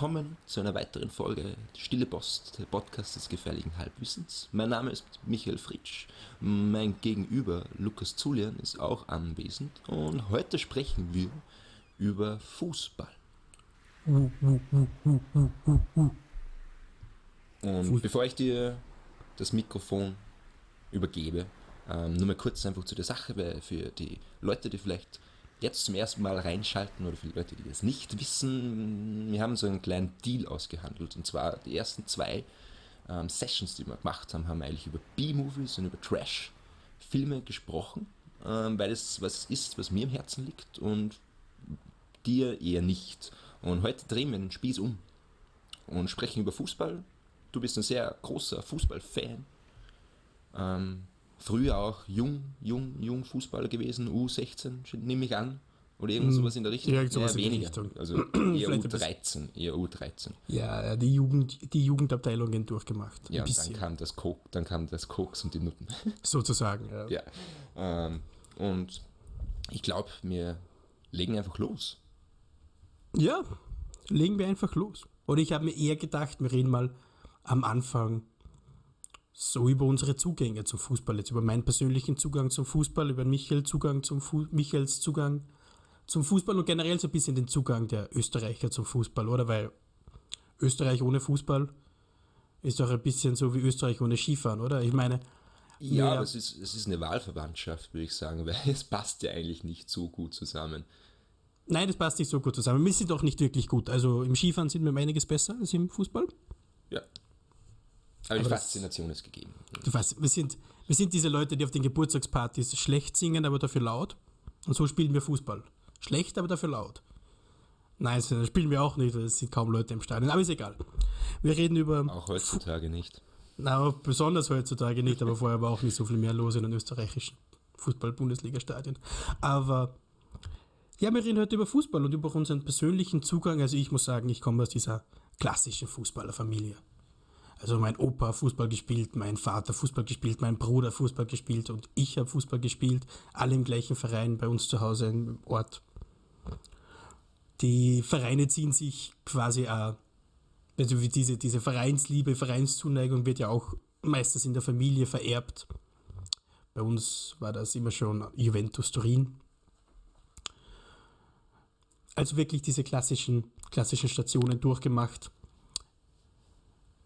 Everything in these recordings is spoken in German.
willkommen zu einer weiteren Folge Stille Post, der Podcast des gefährlichen Halbwissens. Mein Name ist Michael Fritsch, mein Gegenüber Lukas Zulian ist auch anwesend und heute sprechen wir über Fußball. Und bevor ich dir das Mikrofon übergebe, ähm, nur mal kurz einfach zu der Sache, weil für die Leute, die vielleicht jetzt zum ersten Mal reinschalten oder für die Leute, die das nicht wissen, wir haben so einen kleinen Deal ausgehandelt. Und zwar die ersten zwei ähm, Sessions, die wir gemacht haben, haben eigentlich über B-Movies und über Trash-Filme gesprochen, ähm, weil es was ist, was mir im Herzen liegt und dir eher nicht. Und heute drehen wir den Spieß um und sprechen über Fußball. Du bist ein sehr großer Fußballfan. Ähm, früher auch jung, jung, jung Fußballer gewesen, U16, nehme ich an. Oder irgend sowas in der Richtung? Ja, sowas ja, in weniger. Richtung. Also eher U13, eher U13. Ja, die, Jugend, die Jugendabteilungen durchgemacht. Ja, und dann kam, das Kok, dann kam das Koks und die Nutten. Sozusagen, ja. ja. Ähm, und ich glaube, wir legen einfach los. Ja, legen wir einfach los. Oder ich habe mir eher gedacht, wir reden mal am Anfang so über unsere Zugänge zum Fußball, jetzt über meinen persönlichen Zugang zum Fußball, über Michael Zugang zum Fu Michaels Zugang zum Fußball und generell so ein bisschen den Zugang der Österreicher zum Fußball, oder? Weil Österreich ohne Fußball ist doch ein bisschen so wie Österreich ohne Skifahren, oder? Ich meine. Ja, aber es ist, es ist eine Wahlverwandtschaft, würde ich sagen, weil es passt ja eigentlich nicht so gut zusammen. Nein, das passt nicht so gut zusammen. Wir sind doch nicht wirklich gut. Also im Skifahren sind wir um einiges besser als im Fußball. Ja, aber, die Faszination ist gegeben. Du weißt, wir sind, wir sind diese Leute, die auf den Geburtstagspartys schlecht singen, aber dafür laut. Und so spielen wir Fußball. Schlecht, aber dafür laut. Nein, das spielen wir auch nicht, es sind kaum Leute im Stadion. Aber ist egal. Wir reden über. Auch heutzutage nicht. Na, besonders heutzutage nicht, aber vorher war auch nicht so viel mehr los in den österreichischen Fußball-Bundesliga-Stadien. Aber ja, wir reden heute über Fußball und über unseren persönlichen Zugang. Also ich muss sagen, ich komme aus dieser klassischen Fußballerfamilie. Also mein Opa Fußball gespielt, mein Vater Fußball gespielt, mein Bruder Fußball gespielt und ich habe Fußball gespielt, alle im gleichen Verein bei uns zu Hause im Ort. Die Vereine ziehen sich quasi auch, also diese, diese Vereinsliebe, Vereinszuneigung wird ja auch meistens in der Familie vererbt. Bei uns war das immer schon Juventus Turin. Also wirklich diese klassischen, klassischen Stationen durchgemacht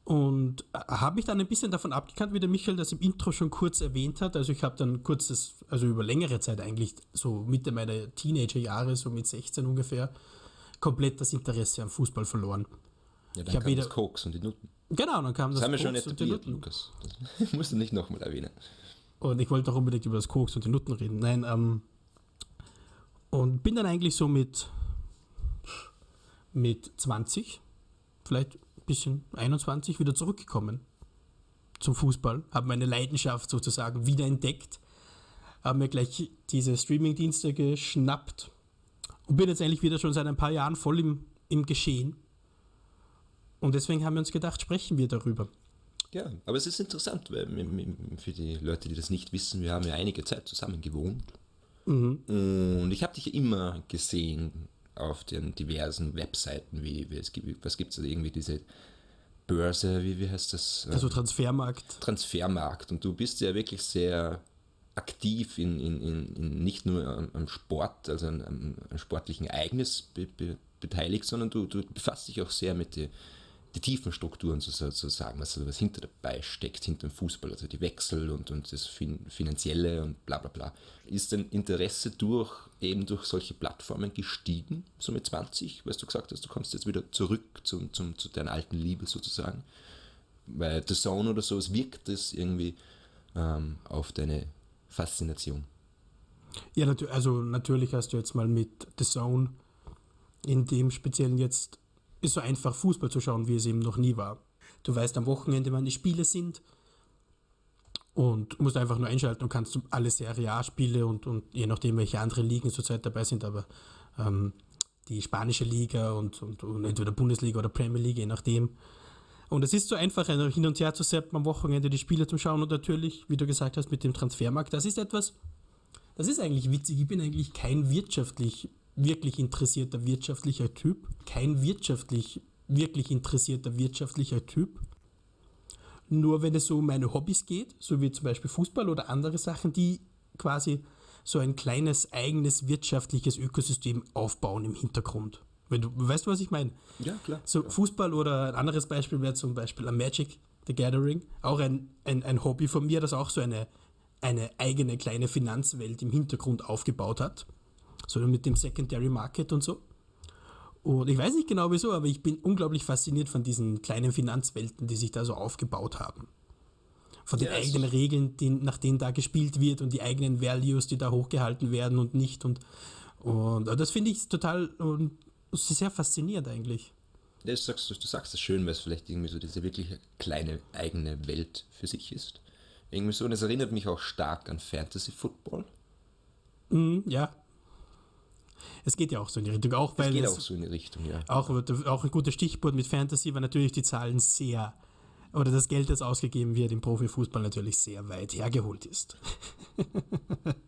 und äh, habe mich dann ein bisschen davon abgekannt, wie der Michael das im Intro schon kurz erwähnt hat. Also ich habe dann kurz das, also über längere Zeit eigentlich, so Mitte meiner Teenagerjahre, so mit 16 ungefähr, komplett das Interesse am Fußball verloren. Ja, dann ich kam wieder, das Koks und die Nutten. Genau, dann kam das, das haben wir schon etabliert, Lukas. Das musst du nicht nochmal erwähnen. Und ich wollte auch unbedingt über das Koks und die Nutten reden. Nein, ähm, und bin dann eigentlich so mit, mit 20, vielleicht bisschen 21 wieder zurückgekommen zum Fußball, habe meine Leidenschaft sozusagen wieder entdeckt, habe mir gleich diese Streaming-Dienste geschnappt und bin jetzt eigentlich wieder schon seit ein paar Jahren voll im, im Geschehen. Und deswegen haben wir uns gedacht, sprechen wir darüber. Ja, aber es ist interessant, weil für die Leute, die das nicht wissen, wir haben ja einige Zeit zusammen gewohnt. Mhm. Und ich habe dich immer gesehen auf den diversen Webseiten, wie, wie es gibt, was gibt es da irgendwie diese Börse, wie, wie heißt das? Also Transfermarkt. Transfermarkt. Und du bist ja wirklich sehr aktiv in, in, in, in nicht nur am Sport, also an, am sportlichen Ereignis be, be, beteiligt, sondern du, du befasst dich auch sehr mit den die tiefen Strukturen sozusagen, also was hinter dabei steckt, hinter dem Fußball, also die Wechsel und, und das Finanzielle und bla bla bla. Ist dein Interesse durch eben durch solche Plattformen gestiegen, so mit 20, weil du gesagt hast, du kommst jetzt wieder zurück zum, zum, zu deiner alten Liebe sozusagen? Weil The Zone oder so, wirkt es irgendwie ähm, auf deine Faszination. Ja, also natürlich hast du jetzt mal mit The Zone in dem speziellen jetzt so einfach Fußball zu schauen, wie es eben noch nie war. Du weißt am Wochenende, wann die Spiele sind und musst einfach nur einschalten und kannst alle Serie A-Spiele und, und je nachdem, welche andere Ligen zurzeit dabei sind, aber ähm, die spanische Liga und, und, und, entweder Bundesliga oder Premier League, je nachdem. Und es ist so einfach, hin und her zu setzen am Wochenende die Spiele zu schauen und natürlich, wie du gesagt hast, mit dem Transfermarkt, das ist etwas, das ist eigentlich witzig. Ich bin eigentlich kein wirtschaftlich wirklich interessierter wirtschaftlicher Typ, kein wirtschaftlich wirklich interessierter wirtschaftlicher Typ. Nur wenn es so um meine Hobbys geht, so wie zum Beispiel Fußball oder andere Sachen, die quasi so ein kleines eigenes wirtschaftliches Ökosystem aufbauen im Hintergrund. Wenn du weißt, was ich meine? Ja, klar. So ja. Fußball oder ein anderes Beispiel wäre zum Beispiel ein Magic the Gathering. Auch ein, ein, ein Hobby von mir, das auch so eine, eine eigene kleine Finanzwelt im Hintergrund aufgebaut hat. So mit dem Secondary Market und so. Und ich weiß nicht genau wieso, aber ich bin unglaublich fasziniert von diesen kleinen Finanzwelten, die sich da so aufgebaut haben. Von den Ja, es eigenen Regeln, die, nach denen da gespielt wird und die eigenen Values, die da hochgehalten werden und nicht. Und, und das finde ich total und sehr faszinierend eigentlich. Du, sagst, du sagst es schön, weil es vielleicht irgendwie so diese wirklich kleine eigene Welt für sich ist. Irgendwie so, und es erinnert mich auch stark an Fantasy Football. Mhm, ja. Es geht ja auch so in die Richtung, auch weil geht es auch so in die Richtung, ja. auch, auch ein gutes Stichwort mit Fantasy, weil natürlich die Zahlen sehr oder das Geld, das ausgegeben wird im Profifußball natürlich sehr weit hergeholt ist.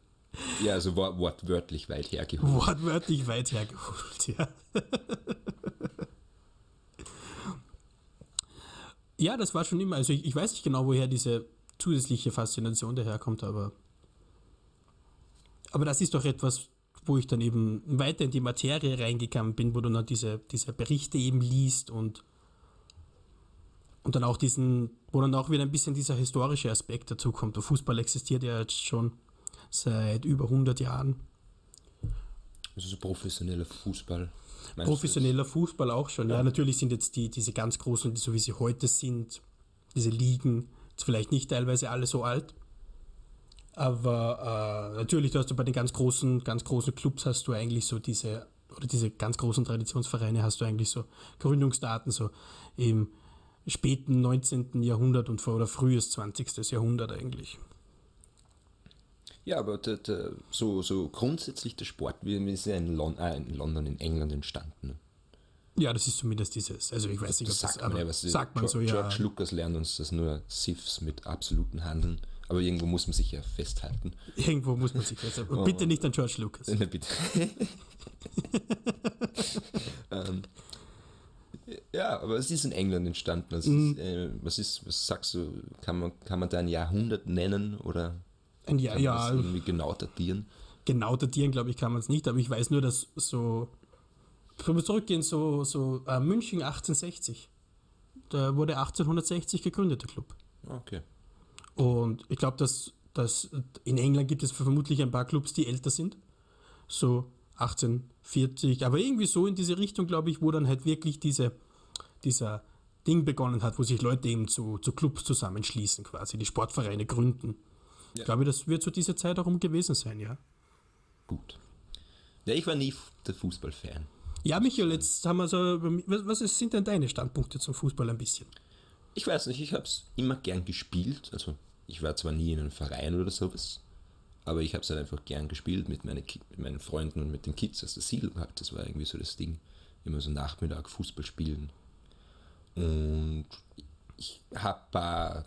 Ja, also wor wortwörtlich weit hergeholt. Wortwörtlich weit hergeholt, ja. ja, das war schon immer, also ich, ich weiß nicht genau, woher diese zusätzliche Faszination daherkommt, aber aber das ist doch etwas, wo ich dann eben weiter in die Materie reingegangen bin, wo du dann diese, diese Berichte eben liest und und dann auch diesen, wo dann auch wieder ein bisschen dieser historische Aspekt dazu kommt. Der Fußball existiert ja jetzt schon seit über 100 Jahren. Also so professioneller Fußball. Professioneller Fußball auch schon. Ja. natürlich sind jetzt die, diese ganz großen, so wie sie heute sind, diese Ligen, jetzt vielleicht nicht teilweise alle so alt. Aber äh, natürlich, du hast du bei den ganz großen, ganz großen Clubs hast du eigentlich so diese, oder diese ganz großen Traditionsvereine hast du eigentlich so Gründungsdaten, so im späten 19. Jahrhundert und vor oder frühes 20. Jahrhundert eigentlich. Ja, aber der, der, so, so grundsätzlich der Sport, wie ist ja in, Lon äh, in London, in England entstanden. Ja, das ist zumindest dieses, also ich weiß nicht, Das ob sagt das, man ja, was sagt man George, so, ja. George Lucas lernt uns das nur Sifs mit absoluten Handeln. Aber irgendwo muss man sich ja festhalten. Irgendwo muss man sich jetzt, bitte nicht an George Lucas. Na bitte. ähm, ja, aber es ist in England entstanden. Also Mhm. ist, äh, was ist, was sagst du, kann man, kann man da ein Jahrhundert nennen oder Ein Jahr, kann man ja, das irgendwie genau datieren? genau datieren, glaube ich, kann man es nicht, aber ich weiß nur, dass so, wenn wir zurückgehen, so, so äh, München 1860. Da wurde 1860 gegründet, der Club. Ah, Okay. Und ich glaube, dass, dass in England gibt es vermutlich ein paar Clubs, die älter sind. So 1840, aber irgendwie so in diese Richtung, glaube ich, wo dann halt wirklich diese, dieser Ding begonnen hat, wo sich Leute eben zu, zu Clubs zusammenschließen, quasi, die Sportvereine gründen. Ich glaube, das wird zu dieser Zeit herum gewesen sein, ja. Gut. Ja, ich war nie der Fußballfan. Ja, Michael, jetzt haben wir so. Was, sind denn deine Standpunkte zum Fußball ein bisschen? Ich weiß nicht, ich habe es immer gern gespielt. Also ich war zwar nie in einem Verein oder sowas, aber ich habe es halt einfach gern gespielt mit, meine, mit meinen Freunden und mit den Kids aus der Siedlung halt. Das war irgendwie so das Ding. Immer so Nachmittag Fußball spielen. Und ich habe ein paar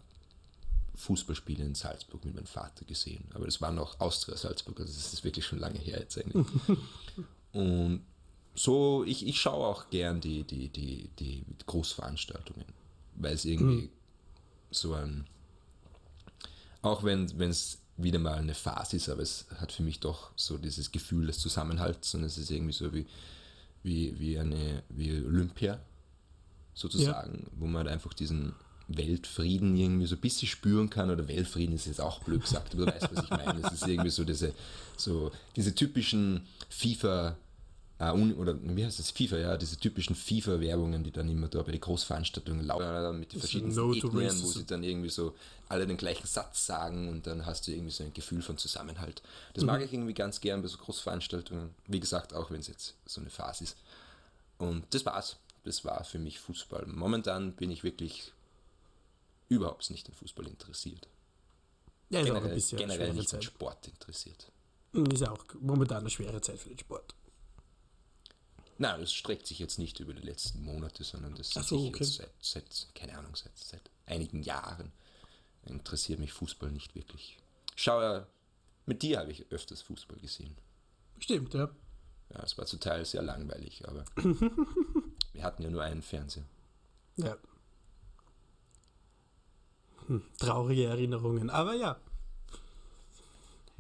Fußballspiele in Salzburg mit meinem Vater gesehen. Aber das war noch Austria Salzburg, also das ist wirklich schon lange her jetzt eigentlich. Und so, ich, ich schaue auch gern die, die, die, die Großveranstaltungen, weil es irgendwie so ein, auch wenn es wieder mal eine Phase ist, aber es hat für mich doch so dieses Gefühl des Zusammenhalts und es ist irgendwie so wie, wie, wie eine wie Olympia sozusagen, wo man halt einfach diesen Weltfrieden irgendwie so ein bisschen spüren kann, oder Weltfrieden ist jetzt auch blöd gesagt, aber du weißt, was ich meine. Es ist irgendwie so diese, so diese typischen FIFA, äh, oder wie heißt das, FIFA, ja, diese typischen FIFA-Werbungen, die dann immer da bei den Großveranstaltungen laufen, mit den verschiedenen No Gegnern, wo sie dann irgendwie so alle den gleichen Satz sagen und dann hast du irgendwie so ein Gefühl von Zusammenhalt. Das mag ich irgendwie ganz gern bei so Großveranstaltungen, wie gesagt, auch wenn es jetzt so eine Phase ist. Und das war's. Das war für mich Fußball. Momentan bin ich wirklich überhaupt nicht in Fußball interessiert. Ja, ist auch ein Generell, generell nicht Zeit. Sport interessiert. Ist ja auch momentan eine schwere Zeit für den Sport. Nein, das streckt sich jetzt nicht über die letzten Monate, sondern das hat so, sich okay. jetzt seit, seit, keine Ahnung, seit, seit einigen Jahren interessiert mich Fußball nicht wirklich. Schau ja, mit dir habe ich öfters Fußball gesehen. Stimmt, ja. Ja, es war zum Teil sehr langweilig, aber Wir hatten ja nur einen Fernseher. Ja. Hm, traurige Erinnerungen. Aber ja.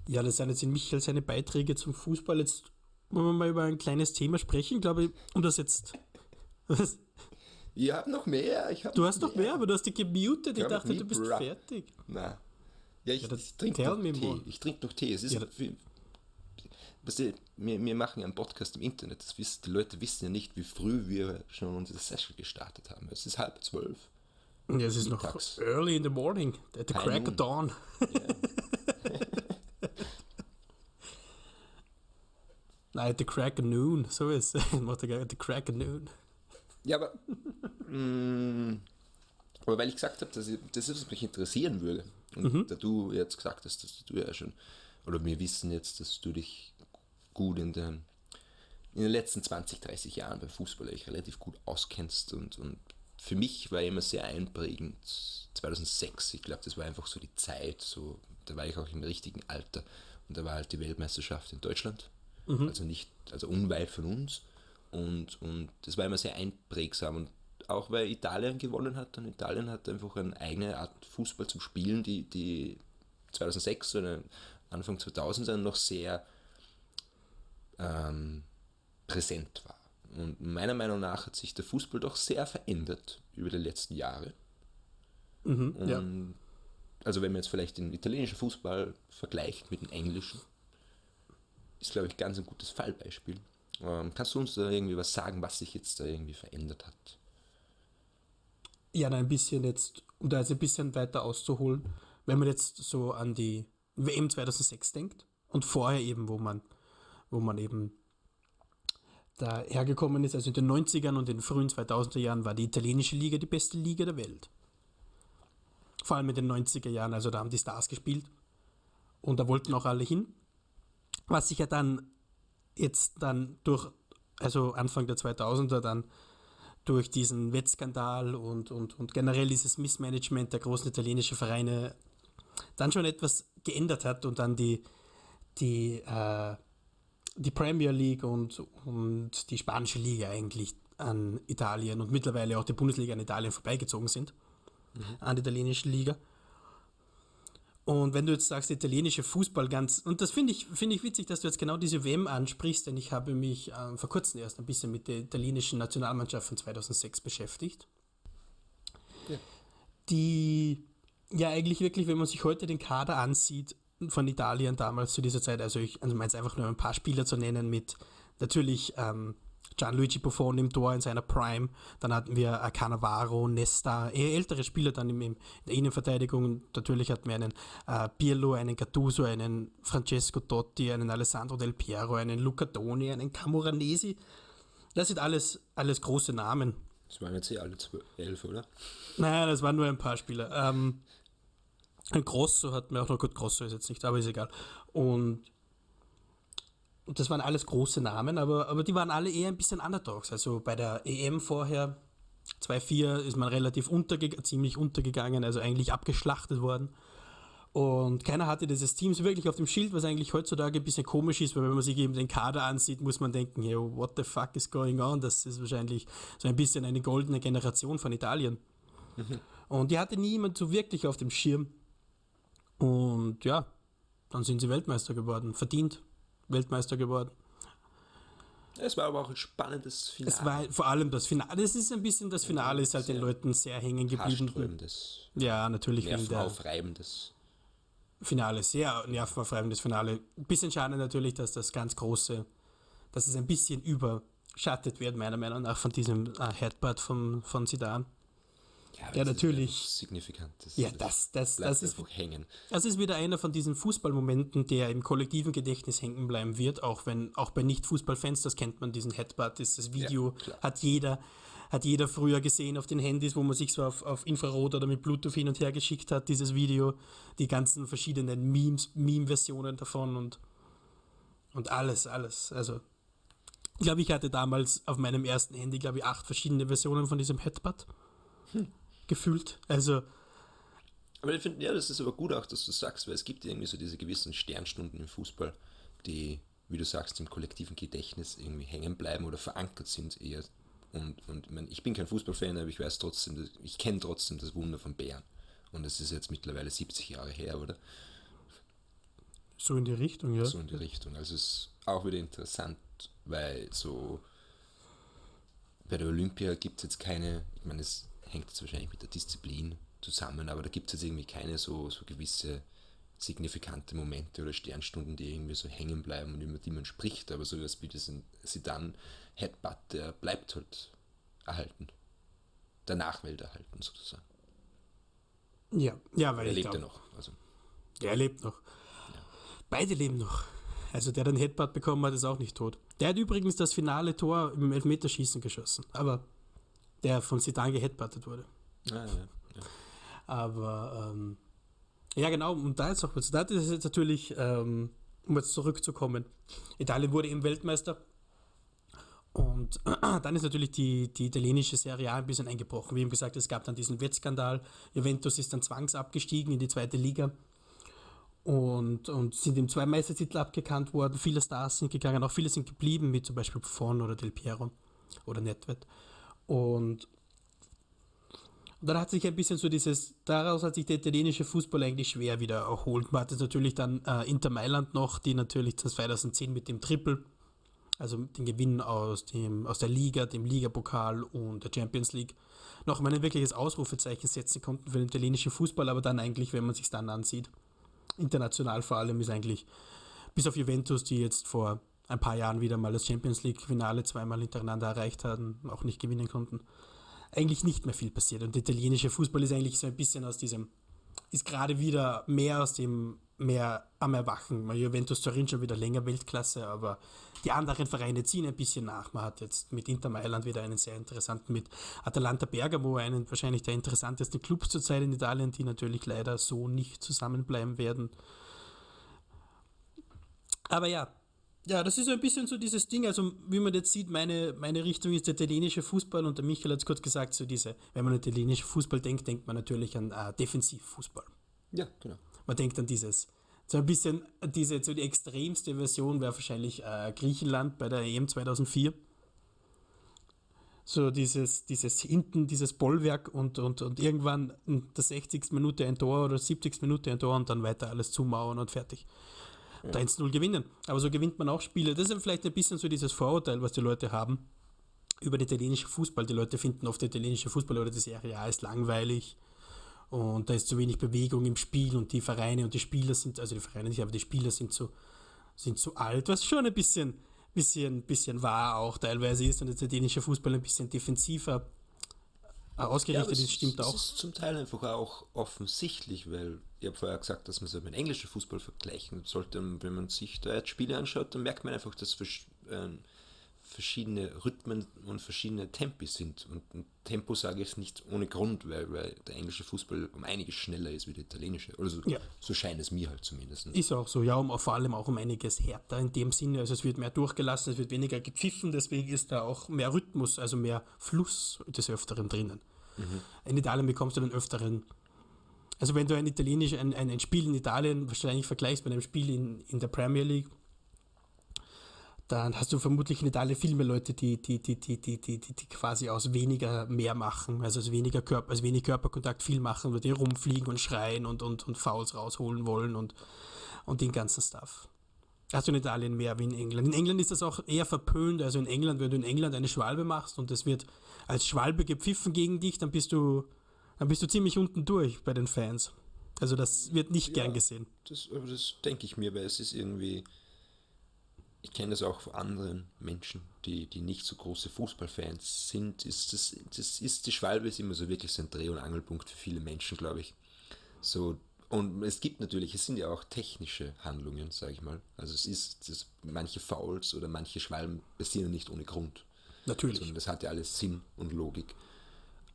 Ja, das sind jetzt in Michael seine Beiträge zum Fußball. Jetzt wollen wir mal über ein kleines Thema sprechen, glaube ich, um das jetzt. Was? Ich habe noch mehr. Ich hab Du hast noch mehr, aber du hast dich gemutet. Ich noch dachte, du bist bra- fertig. Na. Ja, ich, Ja, ich trinke noch Tee. Ich trinke noch Tee. Es ist Ja, für, weißt du, wir, wir machen ja einen Podcast im Internet. Das wissen, die Leute wissen ja nicht, wie früh wir schon unsere Session gestartet haben. Es ist halb zwölf. Ja, es ist noch Mittags. early in the morning. At the crack of dawn. Nein, at the crack of noon. So ist es. Macht er the crack of noon. Ja, aber, mm, aber weil ich gesagt habe, dass ich, das ist, was mich interessieren würde. Und da du jetzt gesagt hast, dass du ja schon, oder wir wissen jetzt, dass du dich gut in den, in den letzten 20, 30 Jahren beim Fußball eigentlich relativ gut auskennst und, und für mich war immer sehr einprägend 2006. Ich glaube, das war einfach so die Zeit, so, da war ich auch im richtigen Alter und da war halt die Weltmeisterschaft in Deutschland, also nicht, also unweit von uns und, und das war immer sehr einprägsam und auch weil Italien gewonnen hat und Italien hat einfach eine eigene Art Fußball zum Spielen, die, die 2006 oder Anfang 2000 dann noch sehr ähm, präsent war. Und meiner Meinung nach hat sich der Fußball doch sehr verändert über die letzten Jahre. Mhm, ja. Also wenn man jetzt vielleicht den italienischen Fußball vergleicht mit dem englischen, ist glaube ich ganz ein gutes Fallbeispiel. Ähm, kannst du uns da irgendwie was sagen, was sich jetzt da irgendwie verändert hat? Ja, nein, ein bisschen jetzt, um da jetzt ein bisschen weiter auszuholen, wenn man jetzt so an die WM 2006 denkt und vorher eben, wo man, wo man eben da hergekommen ist, also in den 90ern und in den frühen 2000er Jahren war die italienische Liga die beste Liga der Welt. Vor allem in den 90er Jahren, also da haben die Stars gespielt und da wollten auch alle hin. Was sich ja dann jetzt dann durch, also Anfang der 2000er dann durch diesen Wettskandal und, und, und generell dieses Missmanagement der großen italienischen Vereine dann schon etwas geändert hat und dann die, die, äh, die Premier League und, und die spanische Liga eigentlich an Italien und mittlerweile auch die Bundesliga an Italien vorbeigezogen sind, an die italienische Liga. Und wenn du jetzt sagst, italienische Fußball ganz, und das finde ich, finde ich witzig, dass du jetzt genau diese WM ansprichst, denn ich habe mich äh, vor kurzem erst ein bisschen mit der italienischen Nationalmannschaft von 2006 beschäftigt. Ja. Die ja eigentlich wirklich, wenn man sich heute den Kader ansieht von Italien damals zu dieser Zeit, also ich also meine einfach nur ein paar Spieler zu nennen mit natürlich ähm, Gianluigi Buffon im Tor in seiner Prime, dann hatten wir äh, Cannavaro, Nesta, eher ältere Spieler dann im, in der Innenverteidigung und natürlich hatten wir einen äh, Pirlo, einen Gattuso, einen Francesco Totti, einen Alessandro Del Piero, einen Luca Toni, einen Camoranesi. Das sind alles, alles große Namen. Das waren jetzt eh alle zwölf, elf, oder? Naja, das waren nur ein paar Spieler. Ähm, ein Grosso hat mir auch noch gut, Grosso ist jetzt nicht, aber ist egal. Und, und das waren alles große Namen, aber, aber die waren alle eher ein bisschen Underdogs. Also bei der EM vorher, 2-4, ist man relativ unterge ziemlich untergegangen, also eigentlich abgeschlachtet worden. Und keiner hatte dieses Team so wirklich auf dem Schild, was eigentlich heutzutage ein bisschen komisch ist, weil wenn man sich eben den Kader ansieht, muss man denken, hey, what the fuck is going on? Das ist wahrscheinlich so ein bisschen eine goldene Generation von Italien. Und die hatte niemand so wirklich auf dem Schirm. Und ja, dann sind sie Weltmeister geworden, verdient Weltmeister geworden. Es war aber auch ein spannendes Finale. Es war vor allem das Finale. Es ist ein bisschen das Finale, ist halt den Sehr Leuten sehr hängen geblieben. Ja, natürlich nervenaufreibendes. Finale, sehr nervenaufreibendes Finale. Ein bisschen schade natürlich, dass das ganz große, dass es ein bisschen überschattet wird, meiner Meinung nach, von diesem äh, Headbutt von, von Zidane. Ja, das natürlich. Signifikant. Das, Ja, das, das, das ist hängen. Das ist wieder einer von diesen Fußballmomenten, der im kollektiven Gedächtnis hängen bleiben wird, auch wenn auch bei Nicht-Fußballfans, das kennt man, diesen Headbutt, ist das Video, klar. hat jeder, hat jeder früher gesehen auf den Handys, wo man sich so auf, auf Infrarot oder mit Bluetooth hin und her geschickt hat, dieses Video, die ganzen verschiedenen Memes, Meme-Versionen davon und, und alles, alles. Also, ich glaube, ich hatte damals auf meinem ersten Handy, glaube ich, acht verschiedene Versionen von diesem Headbutt gefühlt. Also, Aber ich finde, ja, das ist aber gut auch, dass du sagst, weil es gibt irgendwie so diese gewissen Sternstunden im Fußball, die, wie du sagst, im kollektiven Gedächtnis irgendwie hängen bleiben oder verankert sind, eher Und, und ich, mein, ich bin kein Fußballfan, aber ich weiß trotzdem, ich kenne trotzdem das Wunder von Bern. Und das ist jetzt mittlerweile 70 Jahre her, oder? So in die Richtung, ja. So in die Richtung. Also es ist auch wieder interessant, weil so bei der Olympia gibt es jetzt keine, ich meine, es hängt jetzt wahrscheinlich mit der Disziplin zusammen, aber da gibt es jetzt irgendwie keine so, so gewisse signifikante Momente oder Sternstunden, die irgendwie so hängen bleiben und über die man spricht, aber so was wie diesen Sidan Headbutt, der bleibt halt erhalten. Der Nachwelt erhalten sozusagen. Ja, ja, weil er ich lebt ja noch. Also, Ja, er lebt noch. Beide leben noch. Also der den Headbutt bekommen hat, ist auch nicht tot. Der hat übrigens das finale Tor im Elfmeterschießen geschossen, aber der von Zidane geheadbuttet wurde. ah, ja, ja. Aber ähm, ja, genau, und da jetzt auch was. Da ist es jetzt natürlich, ähm, um jetzt zurückzukommen, Italien wurde eben Weltmeister. Und dann ist natürlich die, die italienische Serie A ein bisschen eingebrochen. Wie eben gesagt, es gab dann diesen Wettskandal. Juventus ist dann zwangsabgestiegen in die zweite Liga und, und sind im zwei Meistertitel abgekannt worden. Viele Stars sind gegangen, auch viele sind geblieben, wie zum Beispiel Buffon oder Del Piero oder Nedved. Und dann hat sich ein bisschen so dieses, daraus hat sich der italienische Fußball eigentlich schwer wieder erholt. Man hat jetzt natürlich dann äh, Inter Mailand noch, die natürlich 2010 mit dem Triple, also dem Gewinn aus, dem, aus der Liga, dem Ligapokal und der Champions League, noch mal ein wirkliches Ausrufezeichen setzen konnten für den italienischen Fußball, aber dann eigentlich, wenn man sich dann ansieht, international vor allem ist eigentlich, bis auf Juventus, die jetzt vor ein paar Jahren wieder mal das Champions League-Finale zweimal hintereinander erreicht hatten, auch nicht gewinnen konnten, eigentlich nicht mehr viel passiert. Und der italienische Fußball ist eigentlich so ein bisschen aus diesem, ist gerade wieder mehr aus dem, mehr am Erwachen. Mal Juventus Turin schon wieder länger Weltklasse, aber die anderen Vereine ziehen ein bisschen nach. Man hat jetzt mit Inter Mailand wieder einen sehr interessanten, mit Atalanta Bergamo, einen wahrscheinlich der interessantesten Clubs zurzeit in Italien, die natürlich leider so nicht zusammenbleiben werden. Aber ja, ja, das ist so ein bisschen so dieses Ding, also wie man jetzt sieht, meine, meine Richtung ist der italienische Fußball und der Michael hat es kurz gesagt, so diese, wenn man an italienischen Fußball denkt, denkt man natürlich an äh, Defensivfußball. ja, genau. Man denkt an dieses, so ein bisschen, diese, so die extremste Version wäre wahrscheinlich äh, Griechenland bei der EM 2004. So dieses, dieses hinten, dieses Bollwerk und, und, und irgendwann in der 60. Minute ein Tor oder 70. Minute ein Tor und dann weiter alles zumauern und fertig. Und 1-0 gewinnen. Aber so gewinnt man auch Spiele. Das ist vielleicht ein bisschen so dieses Vorurteil, was die Leute haben über den italienischen Fußball. Die Leute finden oft, der italienische Fußball oder die Serie A ist langweilig und da ist zu wenig Bewegung im Spiel und die Vereine und die Spieler sind, also die Vereine nicht, aber die Spieler sind zu, sind zu alt, was schon ein bisschen, bisschen, bisschen wahr auch teilweise ist und der italienische Fußball ein bisschen defensiver ausgerichtet das ist, stimmt das auch. ist zum Teil einfach auch offensichtlich, weil ich habe vorher gesagt, dass man so mit dem englischen Fußball vergleichen sollte. Und wenn man sich da jetzt Spiele anschaut, dann merkt man einfach, dass versch äh, verschiedene Rhythmen und verschiedene Tempi sind. Und Tempo sage ich nicht ohne Grund, weil, weil der englische Fußball um einiges schneller ist wie der italienische. Oder so, Ja. so scheint es mir halt zumindest. Ist auch so, ja, um, vor allem auch um einiges härter in dem Sinne. Also es wird mehr durchgelassen, es wird weniger gepfiffen, deswegen ist da auch mehr Rhythmus, also mehr Fluss des Öfteren drinnen. In Italien bekommst du den Öfteren. Also wenn du ein italienisch, ein, ein, ein Spiel in Italien wahrscheinlich vergleichst mit einem Spiel in, in der Premier League, dann hast du vermutlich in Italien viel mehr Leute, die, die, die, die, die, die, die, die quasi aus weniger mehr machen, also aus weniger Körper, also wenig Körperkontakt viel machen, weil die rumfliegen und schreien und, und, und Fouls rausholen wollen und, und den ganzen Stuff. Hast du in Italien mehr wie in England. In England ist das auch eher verpönt. Also in England, wenn du in England eine Schwalbe machst und es wird als Schwalbe gepfiffen gegen dich, dann bist du, dann bist du ziemlich unten durch bei den Fans. Also das wird nicht gern gesehen. Das, aber das denke ich mir, weil es ist irgendwie. Ich kenne das auch von anderen Menschen, die, die nicht so große Fußballfans sind. Ist das, das ist die Schwalbe ist immer so wirklich so ein Dreh- und Angelpunkt für viele Menschen, glaube ich. So, und es gibt natürlich, es sind ja auch technische Handlungen, sage ich mal. Also es ist, das, manche Fouls oder manche Schwalben passieren nicht ohne Grund. Natürlich. Sondern das hat ja alles Sinn und Logik.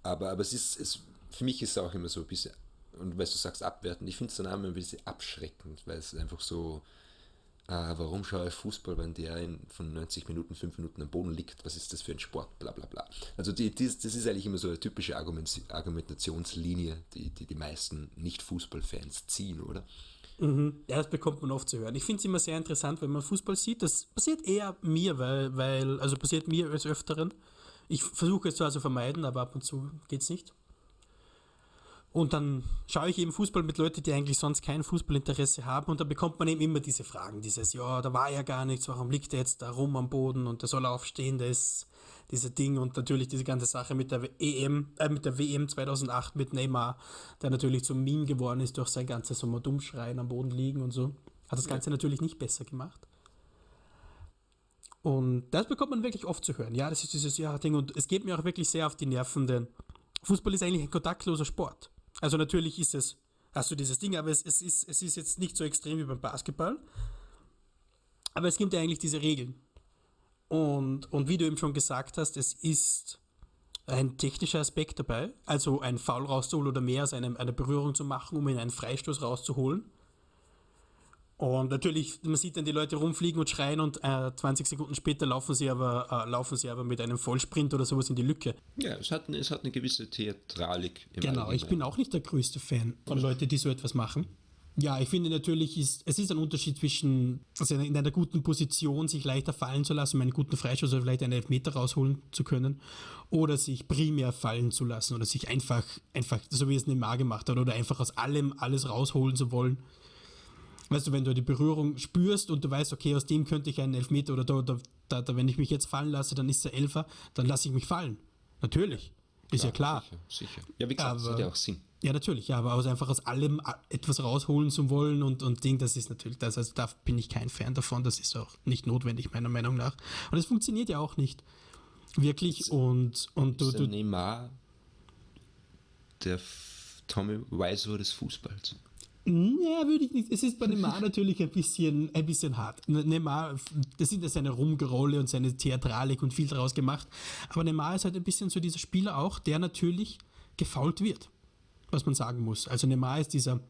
Aber, aber es ist, es, für mich ist es auch immer so ein bisschen, und weil du sagst abwertend, ich finde es dann auch immer ein bisschen abschreckend, weil es einfach so, ah, warum schaue ich Fußball, wenn der in, von 90 Minuten, 5 Minuten am Boden liegt, was ist das für ein Sport, bla bla bla. Also die, die, das ist eigentlich immer so eine typische Argument, Argumentationslinie, die, die die meisten Nicht-Fußballfans ziehen, oder? Mhm. Ja, das bekommt man oft zu hören. Ich finde es immer sehr interessant, wenn man Fußball sieht. Das passiert eher mir, weil, weil, also passiert mir als Öfteren, Ich versuche es zwar zu vermeiden, aber ab und zu geht es nicht. Und dann schaue ich eben Fußball mit Leuten, die eigentlich sonst kein Fußballinteresse haben und dann bekommt man eben immer diese Fragen, dieses, ja, da war ja gar nichts, warum liegt er jetzt da rum am Boden und der soll aufstehen, das, diese Ding und natürlich diese ganze Sache mit der EM, äh, mit der WM 2008 mit Neymar, der natürlich zum Meme geworden ist durch sein ganzes so Dummschreien am Boden liegen und so. Hat das Ganze ja. natürlich nicht besser gemacht. Und das bekommt man wirklich oft zu hören. Ja, das ist dieses ja, Ding und es geht mir auch wirklich sehr auf die Nerven, denn Fußball ist eigentlich ein kontaktloser Sport. Also natürlich ist es, hast du dieses Ding, aber es, es, ist, es ist jetzt nicht so extrem wie beim Basketball. Aber es gibt ja eigentlich diese Regeln. Und, und wie du eben schon gesagt hast, es ist ein technischer Aspekt dabei, also ein Foul rauszuholen oder mehr als eine, eine Berührung zu machen, um ihn einen Freistoß rauszuholen. Und natürlich, man sieht dann die Leute rumfliegen und schreien und äh, 20 Sekunden später laufen sie, aber, äh, laufen sie aber mit einem Vollsprint oder sowas in die Lücke. Ja, es hat, es hat eine gewisse Theatralik. genau, ich bin auch nicht der größte Fan von Leuten, die so etwas machen. Ja, ich finde natürlich, ist, es ist ein Unterschied zwischen, also in einer guten Position sich leichter fallen zu lassen, um einen guten Freischuss oder vielleicht einen Elfmeter rausholen zu können, oder sich primär fallen zu lassen oder sich einfach, einfach so wie es Neymar gemacht hat, oder einfach aus allem alles rausholen zu wollen weißt du, wenn du die Berührung spürst und du weißt, okay, aus dem könnte ich einen Elfmeter oder da, da, da, da wenn ich mich jetzt fallen lasse, dann ist der Elfer, dann lasse ich mich fallen. Natürlich. Ist klar, ja klar. Sicher, sicher. Ja, wie gesagt, aber, das hat ja auch Sinn. Ja, natürlich, ja, aber aus einfach aus allem etwas rausholen zu wollen und, und Ding, das ist natürlich, das, also da bin ich kein Fan davon, das ist auch nicht notwendig, meiner Meinung nach. Und es funktioniert ja auch nicht. Wirklich und, und du. du Neymar, der Tommy Wiseau des Fußballs. Ja, würde ich nicht. Es ist bei Neymar natürlich ein bisschen, ein bisschen hart. Ne, Neymar, das sind ja seine Rumgerolle und seine Theatralik und viel daraus gemacht. Aber Neymar ist halt ein bisschen so dieser Spieler auch, der natürlich gefault wird, was man sagen muss. Also Neymar ist dieser,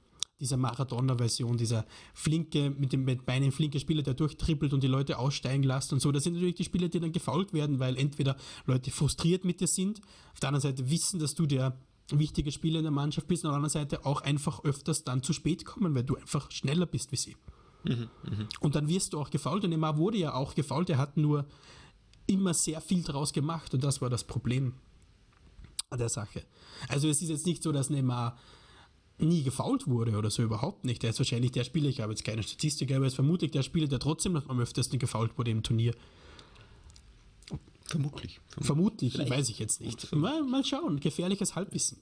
dieser Maradona-Version, dieser flinke, mit den Beinen flinke Spieler, der durchtrippelt und die Leute aussteigen lässt und so. Das sind natürlich die Spieler, die dann gefault werden, weil entweder Leute frustriert mit dir sind, auf der anderen Seite wissen, dass du der wichtige Spieler in der Mannschaft bist und auf der anderen Seite auch einfach öfters dann zu spät kommen, weil du einfach schneller bist wie sie. Und dann wirst du auch gefault und Neymar wurde ja auch gefault, er hat nur immer sehr viel draus gemacht und das war das Problem der Sache. Also es ist jetzt nicht so, dass Neymar nie gefault wurde oder so überhaupt nicht. Er ist wahrscheinlich der Spieler, ich habe jetzt keine Statistik, aber er ist vermutlich der Spieler, der trotzdem am öftesten gefault wurde im Turnier. Vermutlich. Vermutlich, Vielleicht. weiß ich jetzt nicht. Mal, mal schauen, gefährliches Halbwissen.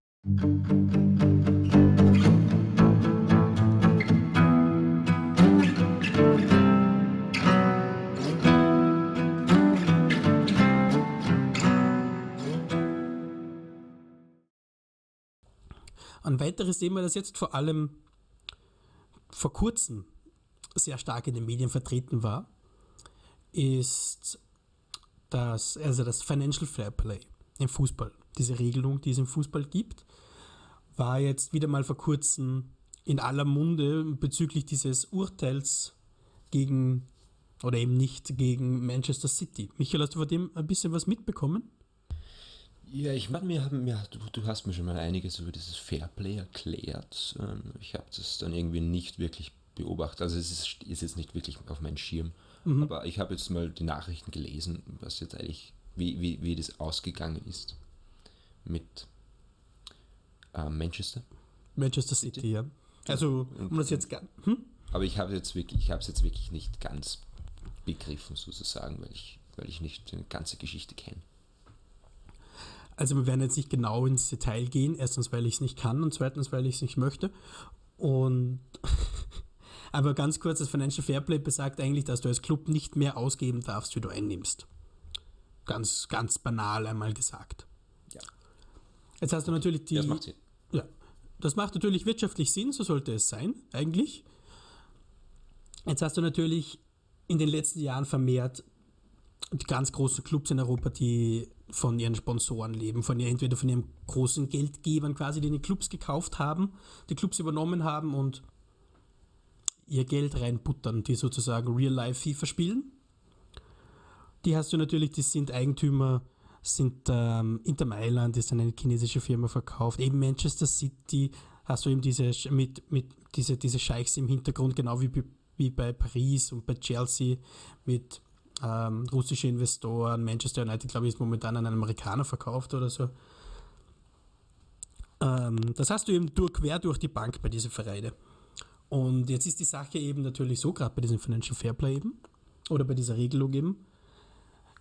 Ein weiteres Thema, das jetzt vor allem vor kurzem sehr stark in den Medien vertreten war, ist das, also das Financial Fair Play im Fußball, diese Regelung, die es im Fußball gibt, war jetzt wieder mal vor kurzem in aller Munde bezüglich dieses Urteils gegen oder eben nicht gegen Manchester City. Michael, hast du von dem ein bisschen was mitbekommen? Ja, ich meine, mir, mir, du, du, hast mir schon mal einiges über dieses Fairplay erklärt. Ähm, ich habe das dann irgendwie nicht wirklich beobachtet. Also es ist, ist jetzt nicht wirklich auf meinen Schirm. Mhm. Aber ich habe jetzt mal die Nachrichten gelesen, was jetzt eigentlich, wie, wie, wie das ausgegangen ist mit äh, Manchester. Manchester City, City, ja. Also, um das jetzt hm? Aber ich habe jetzt wirklich, ich habe es jetzt wirklich nicht ganz begriffen, sozusagen, weil ich, weil ich nicht die ganze Geschichte kenne. Also wir werden jetzt nicht genau ins Detail gehen, erstens, weil ich es nicht kann und zweitens, weil ich es nicht möchte. Und Aber ganz kurz, das Financial Fairplay besagt eigentlich, dass du als Club nicht mehr ausgeben darfst, wie du einnimmst. Ganz, ganz banal einmal gesagt. Ja. Jetzt hast du natürlich die. Das macht Sinn. Ja. Das macht natürlich wirtschaftlich Sinn, so sollte es sein, eigentlich. Jetzt hast du natürlich in den letzten Jahren vermehrt die ganz großen Clubs in Europa, die von ihren Sponsoren leben, von ihr, entweder von ihren großen Geldgebern quasi, die die Clubs gekauft haben, die Clubs übernommen haben und ihr Geld reinbuttern, die sozusagen Real-Life FIFA spielen. Die hast du natürlich, die sind Eigentümer, sind ähm, Inter Mailand, ist eine chinesische Firma verkauft. Eben Manchester City hast du eben diese, mit, mit diese, diese Scheichs im Hintergrund, genau wie, wie bei Paris und bei Chelsea mit ähm, russische Investoren. Manchester United, glaube ich, ist momentan an einen Amerikaner verkauft oder so. Ähm, das hast du eben durch, quer durch die Bank bei diesen Vereinen. Und jetzt ist die Sache eben natürlich so, gerade bei diesem Financial Fairplay eben, oder bei dieser Regelung eben,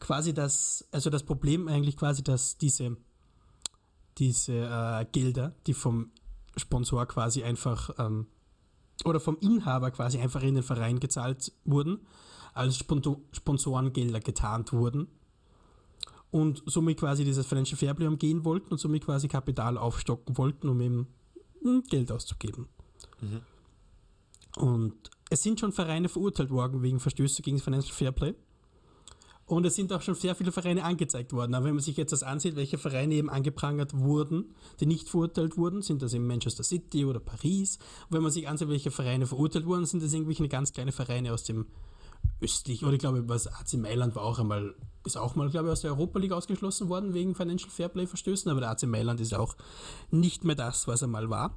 quasi das, also das Problem eigentlich quasi, dass diese, diese äh, Gelder, die vom Sponsor quasi einfach ähm, oder vom Inhaber quasi einfach in den Verein gezahlt wurden, als Sponsorengelder getarnt wurden und somit quasi dieses Financial Fairplay umgehen wollten und somit quasi Kapital aufstocken wollten, um eben hm, Geld auszugeben. Mhm. Und es sind schon Vereine verurteilt worden wegen Verstöße gegen das Financial Fairplay. Und es sind auch schon sehr viele Vereine angezeigt worden. Aber wenn man sich jetzt das ansieht, welche Vereine eben angeprangert wurden, die nicht verurteilt wurden, sind das eben Manchester City oder Paris. Und wenn man sich ansieht, welche Vereine verurteilt wurden, sind das irgendwelche ganz kleine Vereine aus dem östlichen, oder ich glaube, was AC Mailand war auch einmal, ist auch mal, glaube ich, aus der Europa League ausgeschlossen worden wegen Financial Fairplay Verstößen, aber der AC Mailand ist auch nicht mehr das, was er mal war.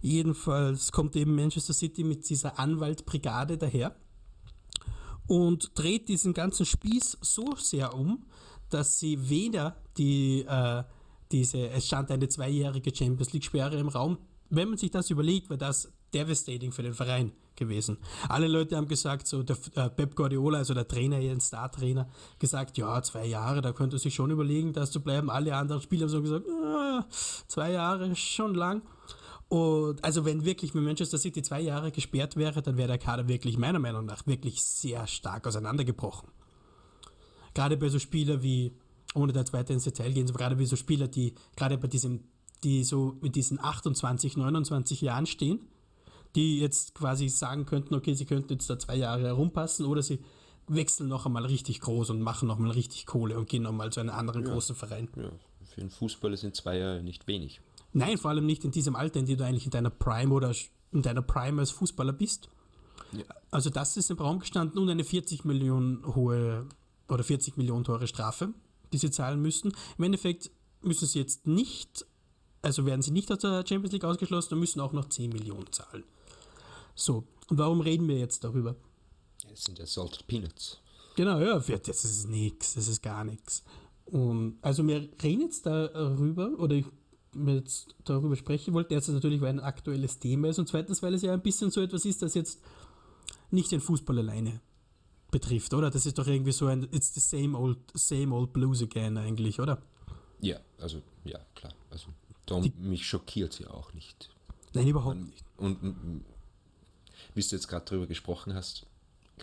Jedenfalls kommt eben Manchester City mit dieser Anwaltbrigade daher und dreht diesen ganzen Spieß so sehr um, dass sie weder die, äh, diese, es stand eine zweijährige Champions League-Sperre im Raum, wenn man sich das überlegt, war das devastating für den Verein gewesen. Alle Leute haben gesagt, so der äh, Pep Guardiola, also der Trainer, ein Star-Trainer, gesagt, ja, zwei Jahre, da könnte sich schon überlegen, das zu bleiben. Alle anderen Spieler haben so gesagt, ah, zwei Jahre schon lang. Und also wenn wirklich mit Manchester City zwei Jahre gesperrt wäre, dann wäre der Kader wirklich meiner Meinung nach wirklich sehr stark auseinandergebrochen. Gerade bei so Spielern wie, ohne da weiter ins Detail gehen, so gerade wie so Spieler, die gerade bei diesem, die so mit diesen 28, 29 Jahren stehen, die jetzt quasi sagen könnten, okay, sie könnten jetzt da zwei Jahre herumpassen oder sie wechseln noch einmal richtig groß und machen noch mal richtig Kohle und gehen noch mal zu einem anderen ja. großen Verein. Ja, für einen Fußballer sind zwei Jahre nicht wenig. Nein, vor allem nicht in diesem Alter, in dem du eigentlich in deiner Prime oder in deiner Prime als Fußballer bist. Ja. Also das ist im Raum gestanden und eine 40 Millionen hohe oder 40 Millionen teure Strafe, die sie zahlen müssen. Im Endeffekt müssen sie jetzt nicht, also werden sie nicht aus der Champions League ausgeschlossen und müssen auch noch 10 Millionen zahlen. So, und warum reden wir jetzt darüber? Es sind ja Salted Peanuts. Genau, ja, das ist nichts, das ist gar nichts. Und also wir reden jetzt darüber, oder ich jetzt darüber sprechen wollte. Erstens natürlich, weil ein aktuelles Thema ist und zweitens, weil es ja ein bisschen so etwas ist, das jetzt nicht den Fußball alleine betrifft, oder? Das ist doch irgendwie so ein It's the same old, same old blues again eigentlich, oder? Ja, also ja, klar. Also darum, Die, mich schockiert sie auch nicht. Nein, überhaupt nicht. Und, und wie du jetzt gerade darüber gesprochen hast,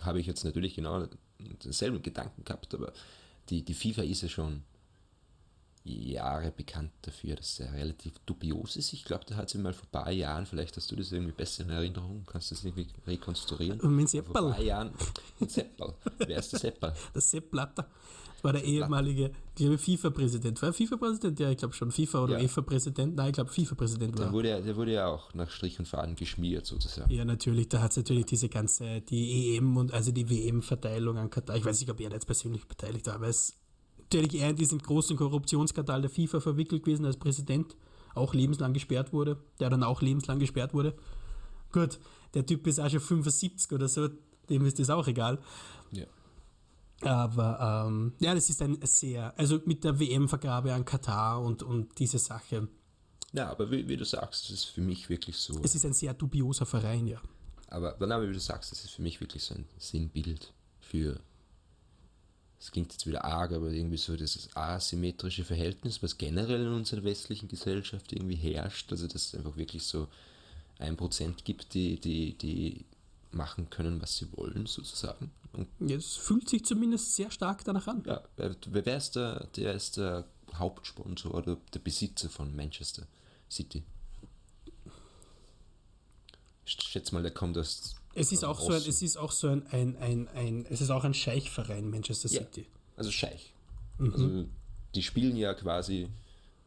habe ich jetzt natürlich genau denselben Gedanken gehabt, aber die, die FIFA ist ja schon Jahre bekannt dafür, dass er relativ dubios ist. Ich glaube, da hat sie mal vor ein paar Jahren, vielleicht hast du das irgendwie besser in Erinnerung, kannst du das irgendwie rekonstruieren? Und mit Seppel. Vor ein paar Jahren, Seppel. Wer ist der Seppel? Der Sepp Blatter. Das war der ehemalige, glaube FIFA-Präsident. War er FIFA-Präsident? Ja, ich glaube schon. FIFA oder ja. EFA-Präsident? Nein, ich glaube FIFA-Präsident war der wurde, der wurde ja auch nach Strich und Faden geschmiert, sozusagen. Ja, natürlich. Da hat es natürlich diese ganze, die EM und also die WM-Verteilung an Katar. Ich weiß nicht, ob er jetzt persönlich beteiligt war, aber es natürlich eher in diesen großen Korruptionsskandal der FIFA verwickelt gewesen als Präsident, auch lebenslang gesperrt wurde, der dann auch lebenslang gesperrt wurde. Gut, der Typ ist auch schon 75 oder so, dem ist das auch egal. Ja. Aber ähm, ja, das ist ein sehr, also mit der WM-Vergabe an Katar und, und diese Sache. Ja, aber wie, wie du sagst, das ist für mich wirklich so. Es ist ein sehr dubioser Verein, ja. Aber, aber wie du sagst, das ist für mich wirklich so ein Sinnbild für das klingt jetzt wieder arg, aber irgendwie so dieses asymmetrische Verhältnis, was generell in unserer westlichen Gesellschaft irgendwie herrscht, also dass es einfach wirklich so ein Prozent gibt, die, die, die machen können, was sie wollen, sozusagen. Und es fühlt sich zumindest sehr stark danach an. Ja, wer, wer ist der, der ist der Hauptsponsor oder der Besitzer von Manchester City? Ich schätze mal, der kommt aus es ist auch so ein, es ist auch so ein, ein, ein, ein es ist auch ein Scheichverein, Manchester City. Ja, also Scheich. Mhm. Also die spielen ja quasi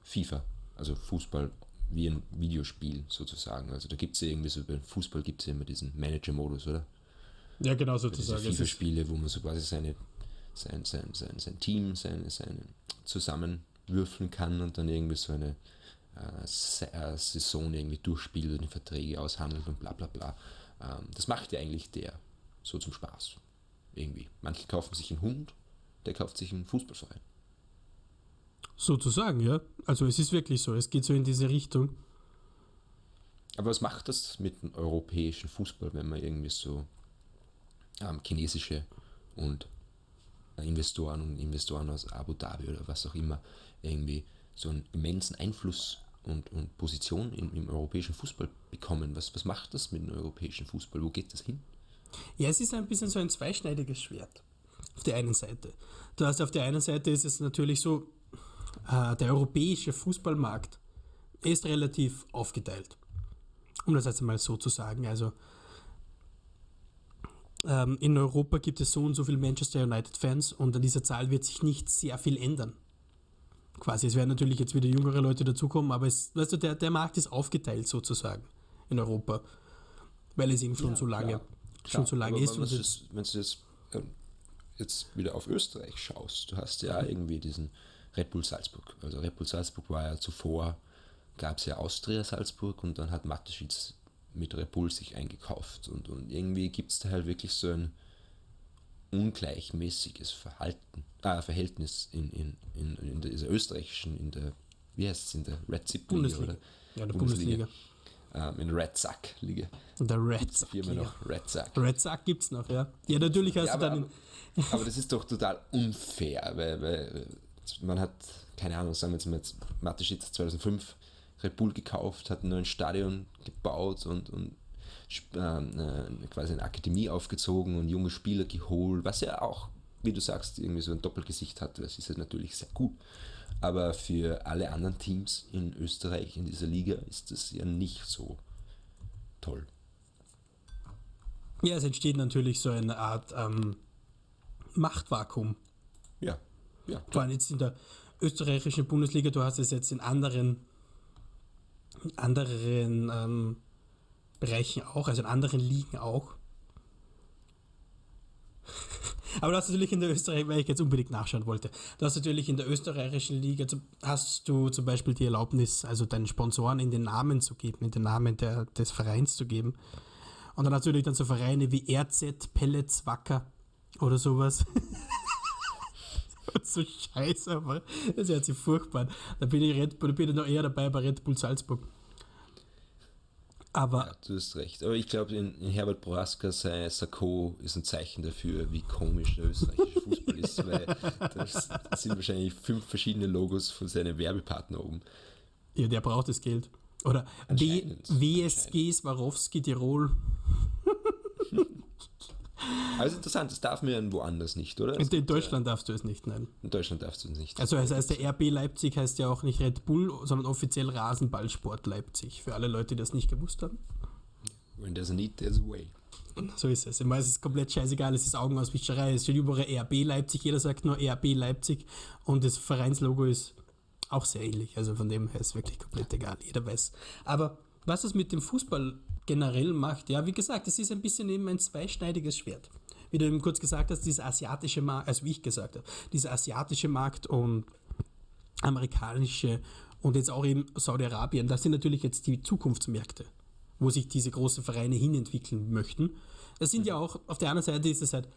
FIFA, also Fußball wie ein Videospiel sozusagen. Also da gibt es ja irgendwie so, beim Fußball gibt es ja immer diesen Manager-Modus, oder? Ja, genau sozusagen. FIFA-Spiele, wo man so quasi seine, sein, sein, sein, sein Team seine, seine zusammenwürfeln kann und dann irgendwie so eine äh, äh Saison irgendwie durchspielt und Verträge aushandelt und bla bla bla. Ähm, das macht ja eigentlich der so zum Spaß. Irgendwie. Manche kaufen sich einen Hund, der kauft sich einen Fußballverein. Sozusagen, ja. Also es ist wirklich so, es geht so in diese Richtung. Aber was macht das mit dem europäischen Fußball, wenn man irgendwie so ähm, chinesische und äh, Investoren und Investoren aus Abu Dhabi oder was auch immer irgendwie so einen immensen Einfluss und, und Position im, im europäischen Fußball bekommen? Was, was macht das mit dem europäischen Fußball? Wo geht das hin? Ja, es ist ein bisschen so ein zweischneidiges Schwert. Auf der einen Seite. Du hast auf der einen Seite ist es natürlich so, äh, der europäische Fußballmarkt ist relativ aufgeteilt. Um das jetzt mal so zu sagen. Also ähm, in Europa gibt es so und so viele Manchester United-Fans und an dieser Zahl wird sich nicht sehr viel ändern. Quasi, es werden natürlich jetzt wieder jüngere Leute dazukommen, aber es, weißt du, der, der Markt ist aufgeteilt sozusagen in Europa, weil es eben schon Ja, so lange, klar, schon so lange ist. Wenn du es, das, wenn du das ähm, jetzt wieder auf Österreich schaust, du hast ja irgendwie diesen Red Bull Salzburg. Also Red Bull Salzburg war ja zuvor, gab es ja Austria Salzburg und dann hat Mateschitz mit Red Bull sich eingekauft. Und, und irgendwie gibt es da halt wirklich so ein ungleichmäßiges Verhalten, äh, Verhältnis in, in, in, in dieser österreichischen, in der, wie heißt es, in der Red Zip Bundesliga. oder? Ja, der Bundesliga. Ähm, in der Red Sack Liga. Und der Red Gibt's Sack. Firma noch Red Sack. Red Sack gibt es noch, ja. Ja, natürlich hast Ja, du aber, dann. aber, aber das ist doch total unfair, weil, weil man hat, keine Ahnung, sagen wir jetzt mal, jetzt Mateschitz 2005 Red Bull gekauft, hat ein neues Stadion gebaut und, und äh, quasi eine Akademie aufgezogen und junge Spieler geholt, was ja auch, wie du sagst, irgendwie so ein Doppelgesicht hat, das ist ja natürlich sehr gut. Aber für alle anderen Teams in Österreich in dieser Liga ist das ja nicht so toll. Ja, es entsteht natürlich so eine Art ähm, Machtvakuum. Ja, ja. Vor allem jetzt in der österreichischen Bundesliga, du hast es jetzt in anderen, anderen ähm, Bereichen auch, also in anderen Ligen auch. Aber du hast natürlich in der Österreich, weil ich jetzt unbedingt nachschauen wollte, du hast natürlich in der österreichischen Liga, hast du zum Beispiel die Erlaubnis, also deinen Sponsoren in den Namen zu geben, in den Namen der, des Vereins zu geben. Und dann natürlich dann so Vereine wie RZ, Pellets, Wacker oder sowas. so scheiße, aber das hört sich furchtbar an. Da bin ich, Red Bull, bin ich noch eher dabei bei Red Bull Salzburg. Aber Ja, du hast recht. Aber ich glaube, in, in Herbert Boraska sein Sakko ist ein Zeichen dafür, wie komisch der österreichische Fußball ist, weil da sind wahrscheinlich fünf verschiedene Logos von seinen Werbepartner oben. ja, der braucht das Geld. Oder w. WSG Swarovski Tirol. Also interessant, das darf man ja woanders nicht, oder? Es In, gibt ja- Deutschland darfst du es nicht nennen. In Deutschland darfst du es nicht. Also das heißt, der RB Leipzig heißt ja auch nicht Red Bull, sondern offiziell Rasenballsport Leipzig. Für alle Leute, die das nicht gewusst haben. When there's a need, there's a way. So ist es. Ich meine, es ist komplett scheißegal, es ist Augenauswischerei. Es steht überall RB Leipzig, jeder sagt nur RB Leipzig und das Vereinslogo ist auch sehr ähnlich. Also von dem her ist es wirklich komplett egal, jeder weiß. Aber was es mit dem Fußball generell macht, ja, wie gesagt, es ist ein bisschen eben ein zweischneidiges Schwert. Wie du eben kurz gesagt hast, dieser asiatische Markt, also wie ich gesagt habe, dieser asiatische Markt und amerikanische und jetzt auch eben Saudi-Arabien, das sind natürlich jetzt die Zukunftsmärkte, wo sich diese großen Vereine hinentwickeln möchten. Es sind ja auch, auf der anderen Seite ist es halt,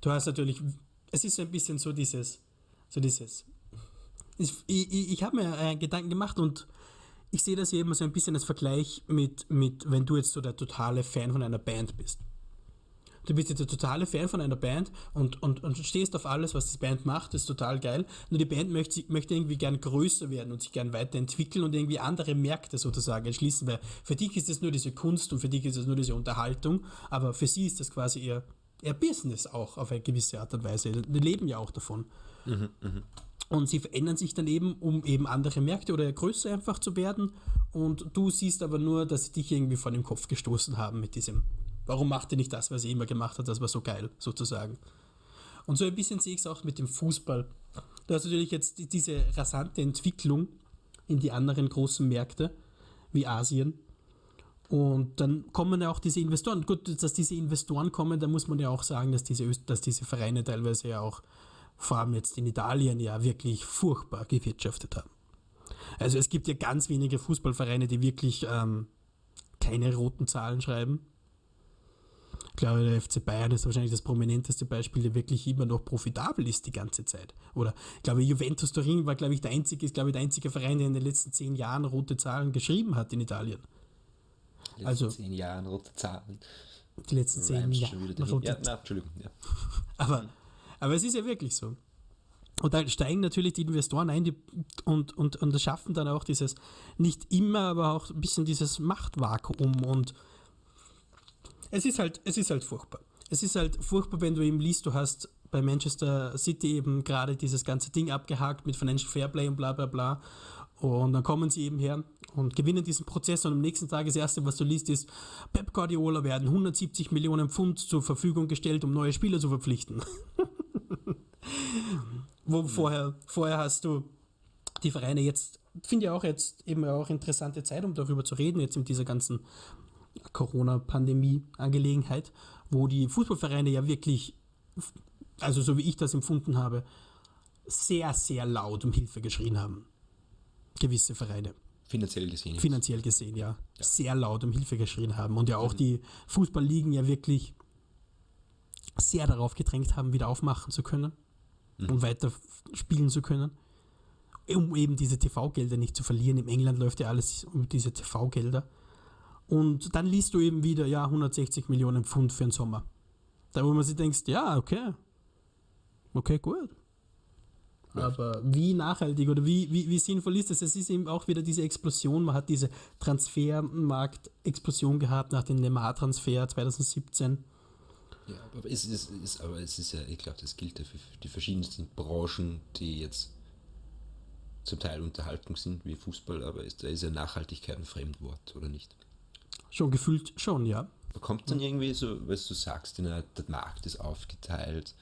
du hast natürlich, es ist so ein bisschen so dieses, so dieses, ich, ich, ich habe mir äh, Gedanken gemacht und ich sehe das ja immer so ein bisschen als Vergleich mit, mit, wenn du jetzt so der totale Fan von einer Band bist. Du bist jetzt der totale Fan von einer Band und, und, und stehst auf alles, was die Band macht, ist total geil. Nur die Band möchte, möchte irgendwie gern größer werden und sich gern weiterentwickeln und irgendwie andere Märkte sozusagen entschließen, weil für dich ist es nur diese Kunst und für dich ist es nur diese Unterhaltung, aber für sie ist das quasi ihr, ihr Business auch auf eine gewisse Art und Weise. Die leben ja auch davon. Und sie verändern sich dann eben, um eben andere Märkte oder größer einfach zu werden. Und du siehst aber nur, dass sie dich irgendwie vor den Kopf gestoßen haben mit diesem, warum macht ihr nicht das, was ihr immer gemacht hat, das war so geil, sozusagen. Und so ein bisschen sehe ich es auch mit dem Fußball. Du hast natürlich jetzt die- diese rasante Entwicklung in die anderen großen Märkte, wie Asien. Und dann kommen ja auch diese Investoren. Gut, dass diese Investoren kommen, da muss man ja auch sagen, dass diese, dass diese Vereine teilweise ja auch, vor allem jetzt in Italien, ja wirklich furchtbar gewirtschaftet haben. Also es gibt ja ganz wenige Fußballvereine, die wirklich ähm, keine roten Zahlen schreiben. glaube, der FC Bayern ist wahrscheinlich das prominenteste Beispiel, der wirklich immer noch profitabel ist die ganze Zeit. Oder ich glaube, Juventus Turin war, glaube ich, der einzige, ist, glaube ich, der einzige Verein, der in den letzten zehn Jahren rote Zahlen geschrieben hat in Italien. letzten Also- zehn Jahren rote Zahlen. Die letzten zehn Jahre. rote Ja, na, Entschuldigung. Ja. Aber, aber es ist ja wirklich so. Und da steigen natürlich die Investoren ein die, und, und, und schaffen dann auch dieses, nicht immer, aber auch ein bisschen dieses Machtvakuum. Und es ist halt, es ist halt furchtbar. Es ist halt furchtbar, wenn du eben liest, du hast bei Manchester City eben gerade dieses ganze Ding abgehakt mit Financial Fairplay und bla bla bla. Und dann kommen sie eben her und gewinnen diesen Prozess und am nächsten Tag das Erste, was du liest, ist, Pep Guardiola werden 170 Millionen Pfund zur Verfügung gestellt, um neue Spieler zu verpflichten. Wo vorher, vorher hast du die Vereine jetzt, finde ich auch jetzt eben auch interessante Zeit, um darüber zu reden, jetzt mit dieser ganzen Corona-Pandemie-Angelegenheit, wo die Fußballvereine ja wirklich, also so wie ich das empfunden habe, sehr, sehr laut um Hilfe geschrien haben. Gewisse Vereine. Finanziell gesehen. finanziell gesehen, ja, sehr laut um Hilfe geschrien haben. Und ja auch die Fußballligen ja wirklich sehr darauf gedrängt haben, wieder aufmachen zu können und weiter spielen zu können, um eben diese TV-Gelder nicht zu verlieren. Im England läuft ja alles um diese TV-Gelder. Und dann liest du eben wieder, ja, 160 Millionen Pfund für den Sommer. Da wo man sich denkt, ja, okay, okay, gut. Aber wie nachhaltig oder wie, wie, wie sinnvoll ist das? Es ist eben auch wieder diese Explosion. Man hat diese Transfermarkt-Explosion gehabt nach dem Neymar-Transfer 2017. Ja, aber es ist, ist, aber es ist ja, ich glaube, das gilt ja für die verschiedensten Branchen, die jetzt zum Teil Unterhaltung sind, wie Fußball, aber ist, da ist ja Nachhaltigkeit ein Fremdwort, oder nicht? Schon gefühlt schon, ja. Kommt dann irgendwie so, was du sagst, der, der Markt ist aufgeteilt.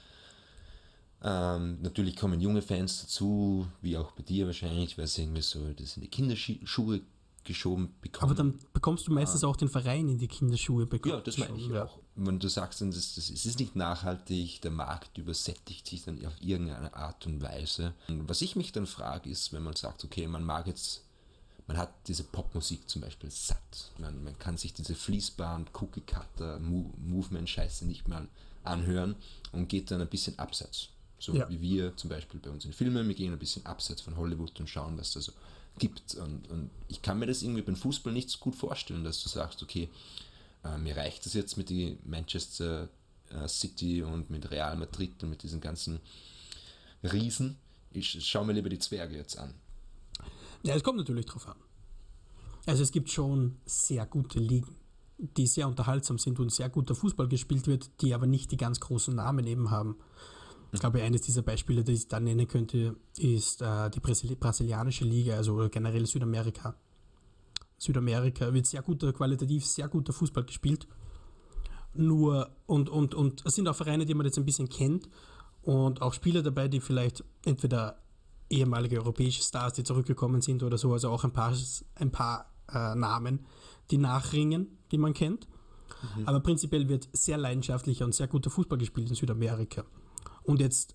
Ähm, natürlich kommen junge Fans dazu, wie auch bei dir wahrscheinlich, weil sie irgendwie so das in die Kinderschuhe geschoben bekommen. Aber dann bekommst du meistens auch den Verein in die Kinderschuhe bekommen. Ja, das meine ich ja. auch. Wenn du sagst, dann, das, das, es ist nicht nachhaltig, der Markt übersättigt sich dann auf irgendeine Art und Weise. Und was ich mich dann frage, ist, wenn man sagt, okay, man mag jetzt, man hat diese Popmusik zum Beispiel satt. Man, man kann sich diese Fließband, Cookie-Cutter, Mo Movement-Scheiße nicht mehr anhören und geht dann ein bisschen abseits. So Ja. wie wir zum Beispiel bei uns in Filmen, wir gehen ein bisschen abseits von Hollywood und schauen, was da so gibt. Und, und ich kann mir das irgendwie beim Fußball nicht so gut vorstellen, dass du sagst, okay, äh, mir reicht es jetzt mit die Manchester äh, City und mit Real Madrid und mit diesen ganzen Riesen. Ich schaue mir lieber die Zwerge jetzt an. Ja, es kommt natürlich drauf an. Also es gibt schon sehr gute Ligen, die sehr unterhaltsam sind und sehr guter Fußball gespielt wird, die aber nicht die ganz großen Namen eben haben. Ich glaube, eines dieser Beispiele, das ich dann nennen könnte, ist äh, die Brasili brasilianische Liga, also generell Südamerika. Südamerika wird sehr guter, qualitativ sehr guter Fußball gespielt. Nur, und, und, und es sind auch Vereine, die man jetzt ein bisschen kennt und auch Spieler dabei, die vielleicht entweder ehemalige europäische Stars, die zurückgekommen sind oder so, also auch ein paar, ein paar äh, Namen, die nachringen, die man kennt. Aber prinzipiell wird sehr leidenschaftlicher und sehr guter Fußball gespielt in Südamerika. Und jetzt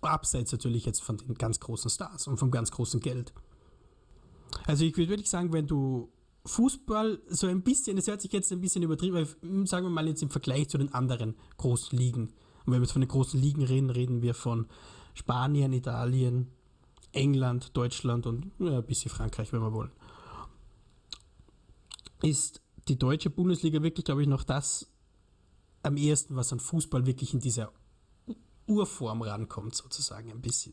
abseits natürlich jetzt von den ganz großen Stars und vom ganz großen Geld. Also ich würde wirklich sagen, wenn du Fußball so ein bisschen, das hört sich jetzt ein bisschen übertrieben, mm, sagen wir mal jetzt im Vergleich zu den anderen großen Ligen. Und wenn wir jetzt von den großen Ligen reden, reden wir von Spanien, Italien, England, Deutschland und ja, ein bisschen Frankreich, wenn wir wollen. Ist die deutsche Bundesliga wirklich, glaube ich, noch das am ehesten, was an Fußball wirklich in dieser Urform rankommt, sozusagen ein bisschen.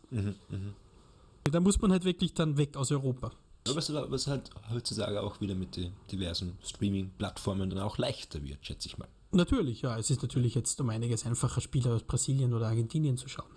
Da muss man halt wirklich dann weg aus Europa. Aber was, was halt heutzutage auch wieder mit den diversen Streaming-Plattformen dann auch leichter wird, schätze ich mal. Natürlich, ja. Es ist natürlich jetzt um einiges einfacher, Spieler aus Brasilien oder Argentinien zu schauen.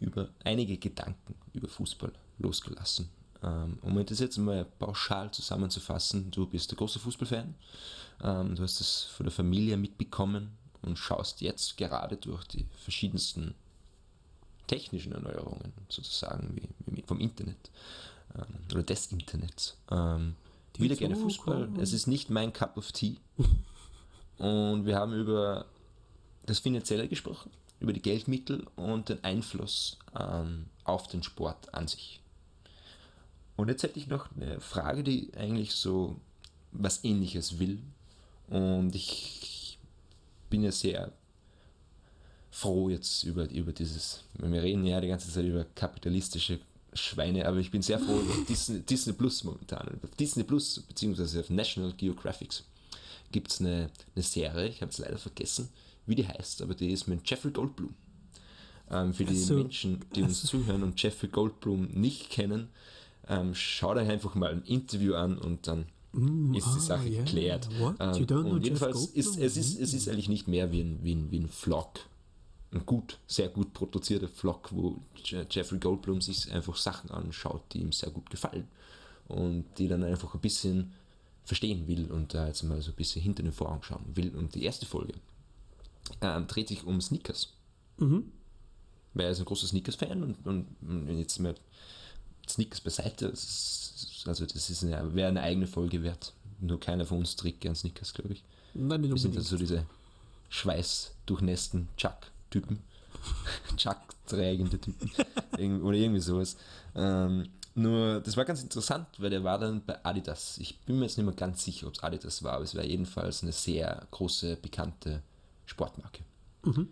Über einige Gedanken über Fußball losgelassen. Ähm, um das jetzt mal pauschal zusammenzufassen, du bist ein großer Fußballfan, ähm, du hast es von der Familie mitbekommen und schaust jetzt gerade durch die verschiedensten technischen Erneuerungen sozusagen wie, vom Internet ähm, oder des Internets. Ähm, wieder gerne Fußball. Es ist nicht mein Cup of Tea. Und wir haben über das Finanzielle gesprochen, über die Geldmittel und den Einfluss ähm, auf den Sport an sich. Und jetzt hätte ich noch eine Frage, die eigentlich so was ähnliches will. Und ich bin ja sehr froh jetzt über, über dieses, wir reden ja die ganze Zeit über kapitalistische Schweine, aber ich bin sehr froh über Disney, Disney Plus momentan. Auf Disney Plus, beziehungsweise auf National Geographic gibt es eine, eine Serie, ich habe es leider vergessen, wie die heißt, aber die ist mit Jeffrey Goldblum. Ähm, für die so. Menschen, die uns so. zuhören und Jeffrey Goldblum nicht kennen, ähm, schaut euch einfach mal ein Interview an und dann mm, ist die ah, Sache yeah. geklärt. Ähm, und jedenfalls ist es ist, es ist eigentlich nicht mehr wie ein, wie ein, wie ein Vlog. Ein gut, sehr gut produzierter Vlog, wo Jeffrey Goldblum sich einfach Sachen anschaut, die ihm sehr gut gefallen. Und die dann einfach ein bisschen verstehen will und da jetzt mal so ein bisschen hinter den Vorhang schauen will. Und die erste Folge ähm, dreht sich um Sneakers. Mhm. Weil er ist ein großer Sneakers-Fan und, und, und, jetzt mal Sneakers beiseite, das ist, also das ist eine, wäre eine eigene Folge wert. Nur keiner von uns trägt gern Sneakers, glaube ich. Nein, nicht Wir sind also diese schweißdurchnässten Chuck-Typen. Chuck-trägende Typen. oder irgendwie sowas. Ähm, nur, das war ganz interessant, weil der war dann bei Adidas. Ich bin mir jetzt nicht mehr ganz sicher, ob es Adidas war, aber es war jedenfalls eine sehr große, bekannte Sportmarke. Mhm.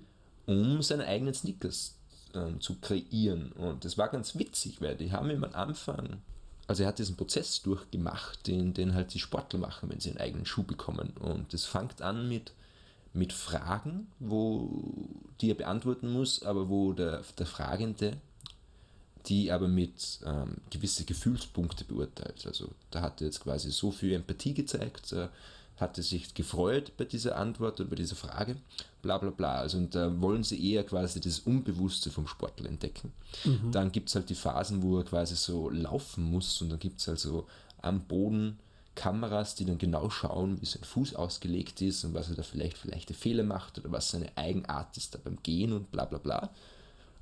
Um seine eigenen Sneakers ähm, zu kreieren. Und das war ganz witzig, weil die haben ihm am Anfang, also er hat diesen Prozess durchgemacht, den, den halt die Sportler machen, wenn sie einen eigenen Schuh bekommen. Und das fängt an mit, mit Fragen, wo, die er beantworten muss, aber wo der, der Fragende die aber mit ähm, gewisse Gefühlspunkte beurteilt. Also da hat er jetzt quasi so viel Empathie gezeigt, äh, hatte sich gefreut bei dieser Antwort oder bei dieser Frage, bla bla bla. Also und da wollen sie eher quasi das Unbewusste vom Sportler entdecken. Mhm. Dann gibt es halt die Phasen, wo er quasi so laufen muss und dann gibt es halt so am Boden Kameras, die dann genau schauen, wie sein Fuß ausgelegt ist und was er da vielleicht vielleicht Fehler macht oder was seine Eigenart ist da beim Gehen und bla bla bla.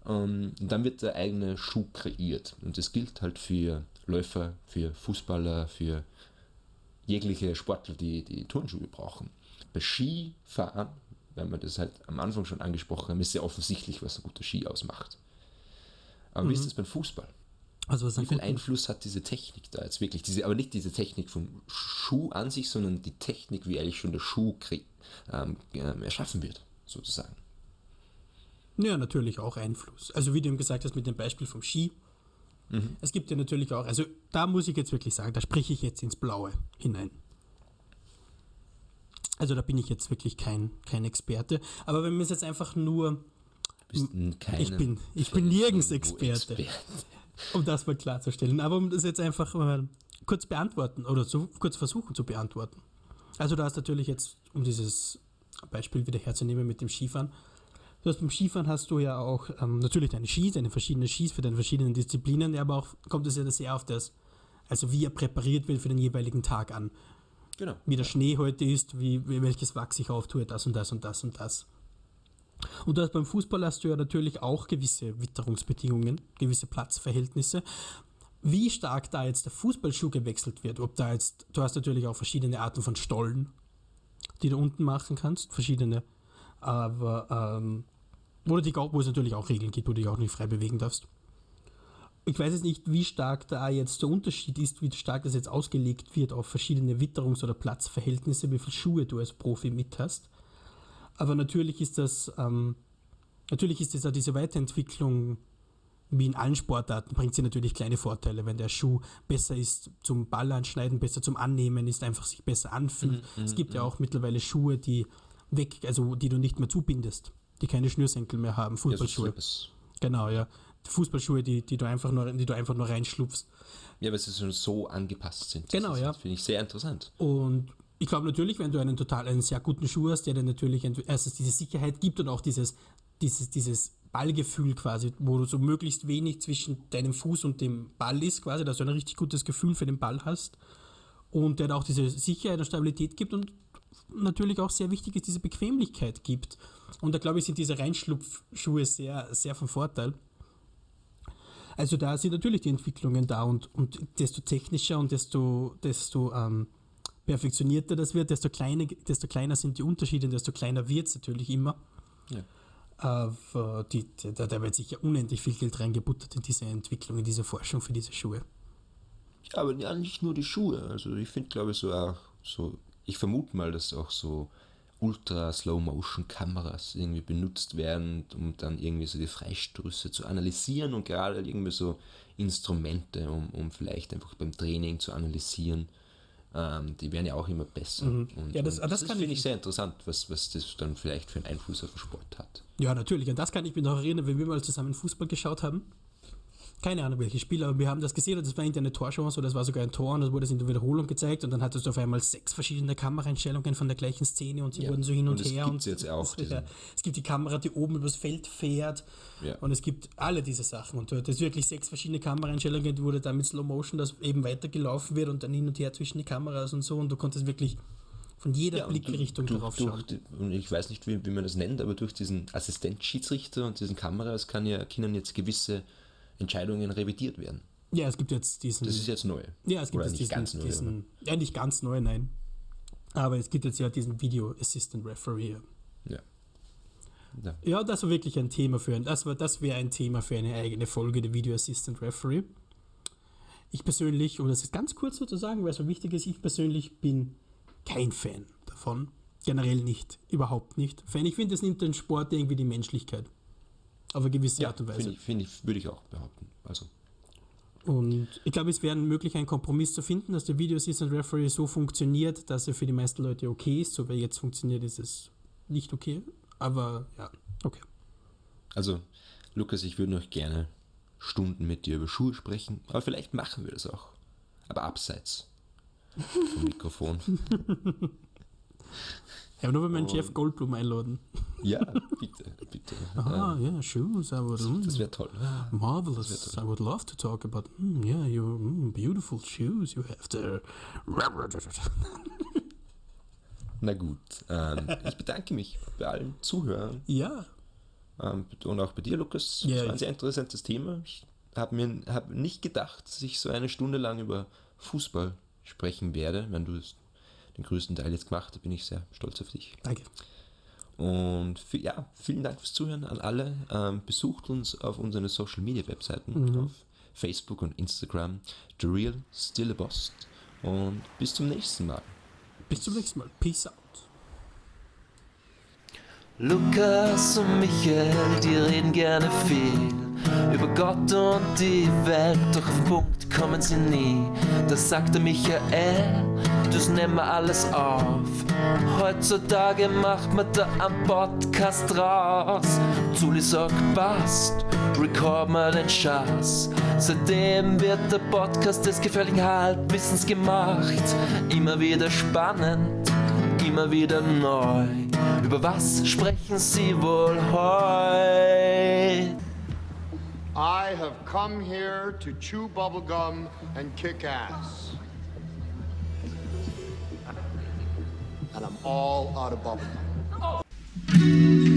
Ähm, und dann wird der eigene Schuh kreiert. Und das gilt halt für Läufer, für Fußballer, für jegliche Sportler, die die Turnschuhe brauchen. Bei Skifahren, wenn wir das halt am Anfang schon angesprochen haben, ist sehr offensichtlich, was ein guter Ski ausmacht. Aber mhm. wie ist das beim Fußball? Also wie viel Einfluss hat diese Technik da jetzt wirklich? Diese, aber nicht diese Technik vom Schuh an sich, sondern die Technik, wie eigentlich schon der Schuh ähm, ähm, erschaffen wird, sozusagen. Ja, natürlich auch Einfluss. Also wie du eben gesagt hast mit dem Beispiel vom Ski, Mhm. Es gibt ja natürlich auch, also da muss ich jetzt wirklich sagen, da spreche ich jetzt ins Blaue hinein. Also da bin ich jetzt wirklich kein, kein Experte. Aber wenn wir es jetzt einfach nur. ich bin, ich bin nirgends Experte, Experte. Um das mal klarzustellen. Aber um das jetzt einfach mal kurz beantworten oder so kurz versuchen zu beantworten. Also da ist natürlich jetzt, um dieses Beispiel wieder herzunehmen mit dem Skifahren, Du hast beim Skifahren hast du ja auch ähm, natürlich deine Skis, deine verschiedenen Skis für deine verschiedenen Disziplinen, aber auch kommt es ja sehr auf das, also wie er präpariert wird für den jeweiligen Tag an. Genau. Wie der Schnee heute ist, wie, wie welches Wachs sich auftue, das und das und das und das. Und du hast beim Fußball hast du ja natürlich auch gewisse Witterungsbedingungen, gewisse Platzverhältnisse. Wie stark da jetzt der Fußballschuh gewechselt wird, ob da jetzt, du hast natürlich auch verschiedene Arten von Stollen, die du unten machen kannst, verschiedene, aber ähm, wo, die, wo es natürlich auch Regeln gibt, wo du dich auch nicht frei bewegen darfst. Ich weiß jetzt nicht, wie stark da jetzt der Unterschied ist, wie stark das jetzt ausgelegt wird auf verschiedene Witterungs- oder Platzverhältnisse, wie viele Schuhe du als Profi mit hast. Aber natürlich ist das, ähm, natürlich ist das auch diese Weiterentwicklung, wie in allen Sportarten, bringt sie natürlich kleine Vorteile. Wenn der Schuh besser ist zum Ball anschneiden, besser zum Annehmen ist, einfach sich besser anfühlt. Mhm, es gibt ja mhm. auch mittlerweile Schuhe, die weg, also die du nicht mehr zubindest die keine Schnürsenkel mehr haben, Fußballschuhe. Ja, so genau, ja. Fußballschuhe, die, die, du einfach nur, die du einfach nur reinschlupfst. Ja, weil sie schon so angepasst sind. Das genau, ist, ja. Finde ich sehr interessant. Und ich glaube natürlich, wenn du einen total, einen sehr guten Schuh hast, der dir natürlich erstens diese Sicherheit gibt und auch dieses, dieses, dieses Ballgefühl quasi, wo du so möglichst wenig zwischen deinem Fuß und dem Ball ist, quasi, dass du ein richtig gutes Gefühl für den Ball hast und der auch diese Sicherheit und Stabilität gibt und natürlich auch sehr wichtig ist, diese Bequemlichkeit gibt. Und da glaube ich, sind diese Reinschlupfschuhe sehr, sehr von Vorteil. Also da sind natürlich die Entwicklungen da und, und desto technischer und desto, desto ähm, perfektionierter das wird, desto, kleine, desto kleiner sind die Unterschiede und desto kleiner wird es natürlich immer. Ja. Äh, die, die, da, da, wird sicher unendlich viel Geld reingebuttert in diese Entwicklung, in diese Forschung für diese Schuhe. Ja, aber ja, nicht nur die Schuhe. Also ich finde, glaube ich, so auch so, ich vermute mal, dass auch so Ultra-Slow-Motion-Kameras irgendwie benutzt werden, um dann irgendwie so die Freistöße zu analysieren und gerade irgendwie so Instrumente, um, um vielleicht einfach beim Training zu analysieren. Ähm, die werden ja auch immer besser. Mhm. Und, ja, das, das, das finde ich sehr interessant, was, was das dann vielleicht für einen Einfluss auf den Sport hat. Ja, natürlich. Und das kann ich mich noch erinnern, wenn wir mal zusammen Fußball geschaut haben keine Ahnung welche Spieler, aber wir haben das gesehen und das war eine Torchance oder das war sogar ein Tor und das wurde in der Wiederholung gezeigt und dann hattest du auf einmal sechs verschiedene Kameraeinstellungen von der gleichen Szene und sie ja. wurden so hin und, und her. Und jetzt auch das, ja, es gibt die Kamera, die oben übers Feld fährt ja. und es gibt alle diese Sachen und das ist wirklich sechs verschiedene Kameraeinstellungen, die wurde dann mit Slow Motion, dass eben weitergelaufen wird und dann hin und her zwischen die Kameras und so und du konntest wirklich von jeder ja, Blickrichtung durch, drauf schauen. Durch, und ich weiß nicht, wie, wie man das nennt, aber durch diesen Assistent-Schiedsrichter und diesen Kameras kann ja, können jetzt gewisse Entscheidungen revidiert werden. Ja, es gibt jetzt diesen. Das ist jetzt neu. Ja, es gibt Oder jetzt diesen, ganz neu, diesen ja, nicht ganz neu, nein. Aber es gibt jetzt ja diesen Video Assistant Referee. Ja. Ja. ja, das war wirklich ein Thema für ein, das das wäre ein Thema für eine eigene Folge, der Video Assistant Referee. Ich persönlich, um das jetzt ganz kurz so zu sagen, weil es so wichtig ist, ich persönlich bin kein Fan davon. Generell nicht, überhaupt nicht. Fan. Ich finde, es nimmt den Sport irgendwie die Menschlichkeit. Auf eine gewisse ja, Art und Weise. Finde ich, find ich, würde ich auch behaupten. Also. Und ich glaube, es wäre möglich, einen Kompromiss zu finden, dass der Video Assistant Referee so funktioniert, dass er für die meisten Leute okay ist. So wie jetzt funktioniert, ist es nicht okay. Aber ja, okay. Also, Lukas, ich würde noch gerne Stunden mit dir über Schuhe sprechen, aber vielleicht machen wir das auch. Aber abseits vom Mikrofon. Ja, nur wenn wir einen Jeff Goldblum einladen. Ja, bitte, bitte. Ah, ja, yeah, shoes. I would, das, das wäre toll. Marvelous. Wär toll. I would love to talk about, mm, yeah, your mm, beautiful shoes you have there. Na gut, ähm, ich bedanke mich bei allen Zuhörern. Ja. Ähm, und auch bei dir, Lukas. Ja, das war ein sehr interessantes Thema. Ich habe mir hab nicht gedacht, dass ich so eine Stunde lang über Fußball sprechen werde, wenn du es den größten Teil jetzt gemacht. Da bin ich sehr stolz auf dich. Danke. Und für, ja, vielen Dank fürs Zuhören an alle. Ähm, besucht uns auf unseren Social Media Webseiten, mhm. auf Facebook und Instagram. The Real Still a Boss. Und bis zum nächsten Mal. Bis zum nächsten Mal. Peace out. Lukas und Michael, die reden gerne viel über Gott und die Welt, doch auf den Punkt kommen sie nie. Das sagte Michael, das nehmen wir alles auf. Heutzutage macht man da am Podcast raus. Zuli sagt, passt, record mal den Schatz. Seitdem wird der Podcast des gefährlichen Halbwissens gemacht. Immer wieder spannend, immer wieder neu. Über was sprechen Sie wohl heute? I have come here to chew bubblegum and kick ass. And I'm all out of bubblegum.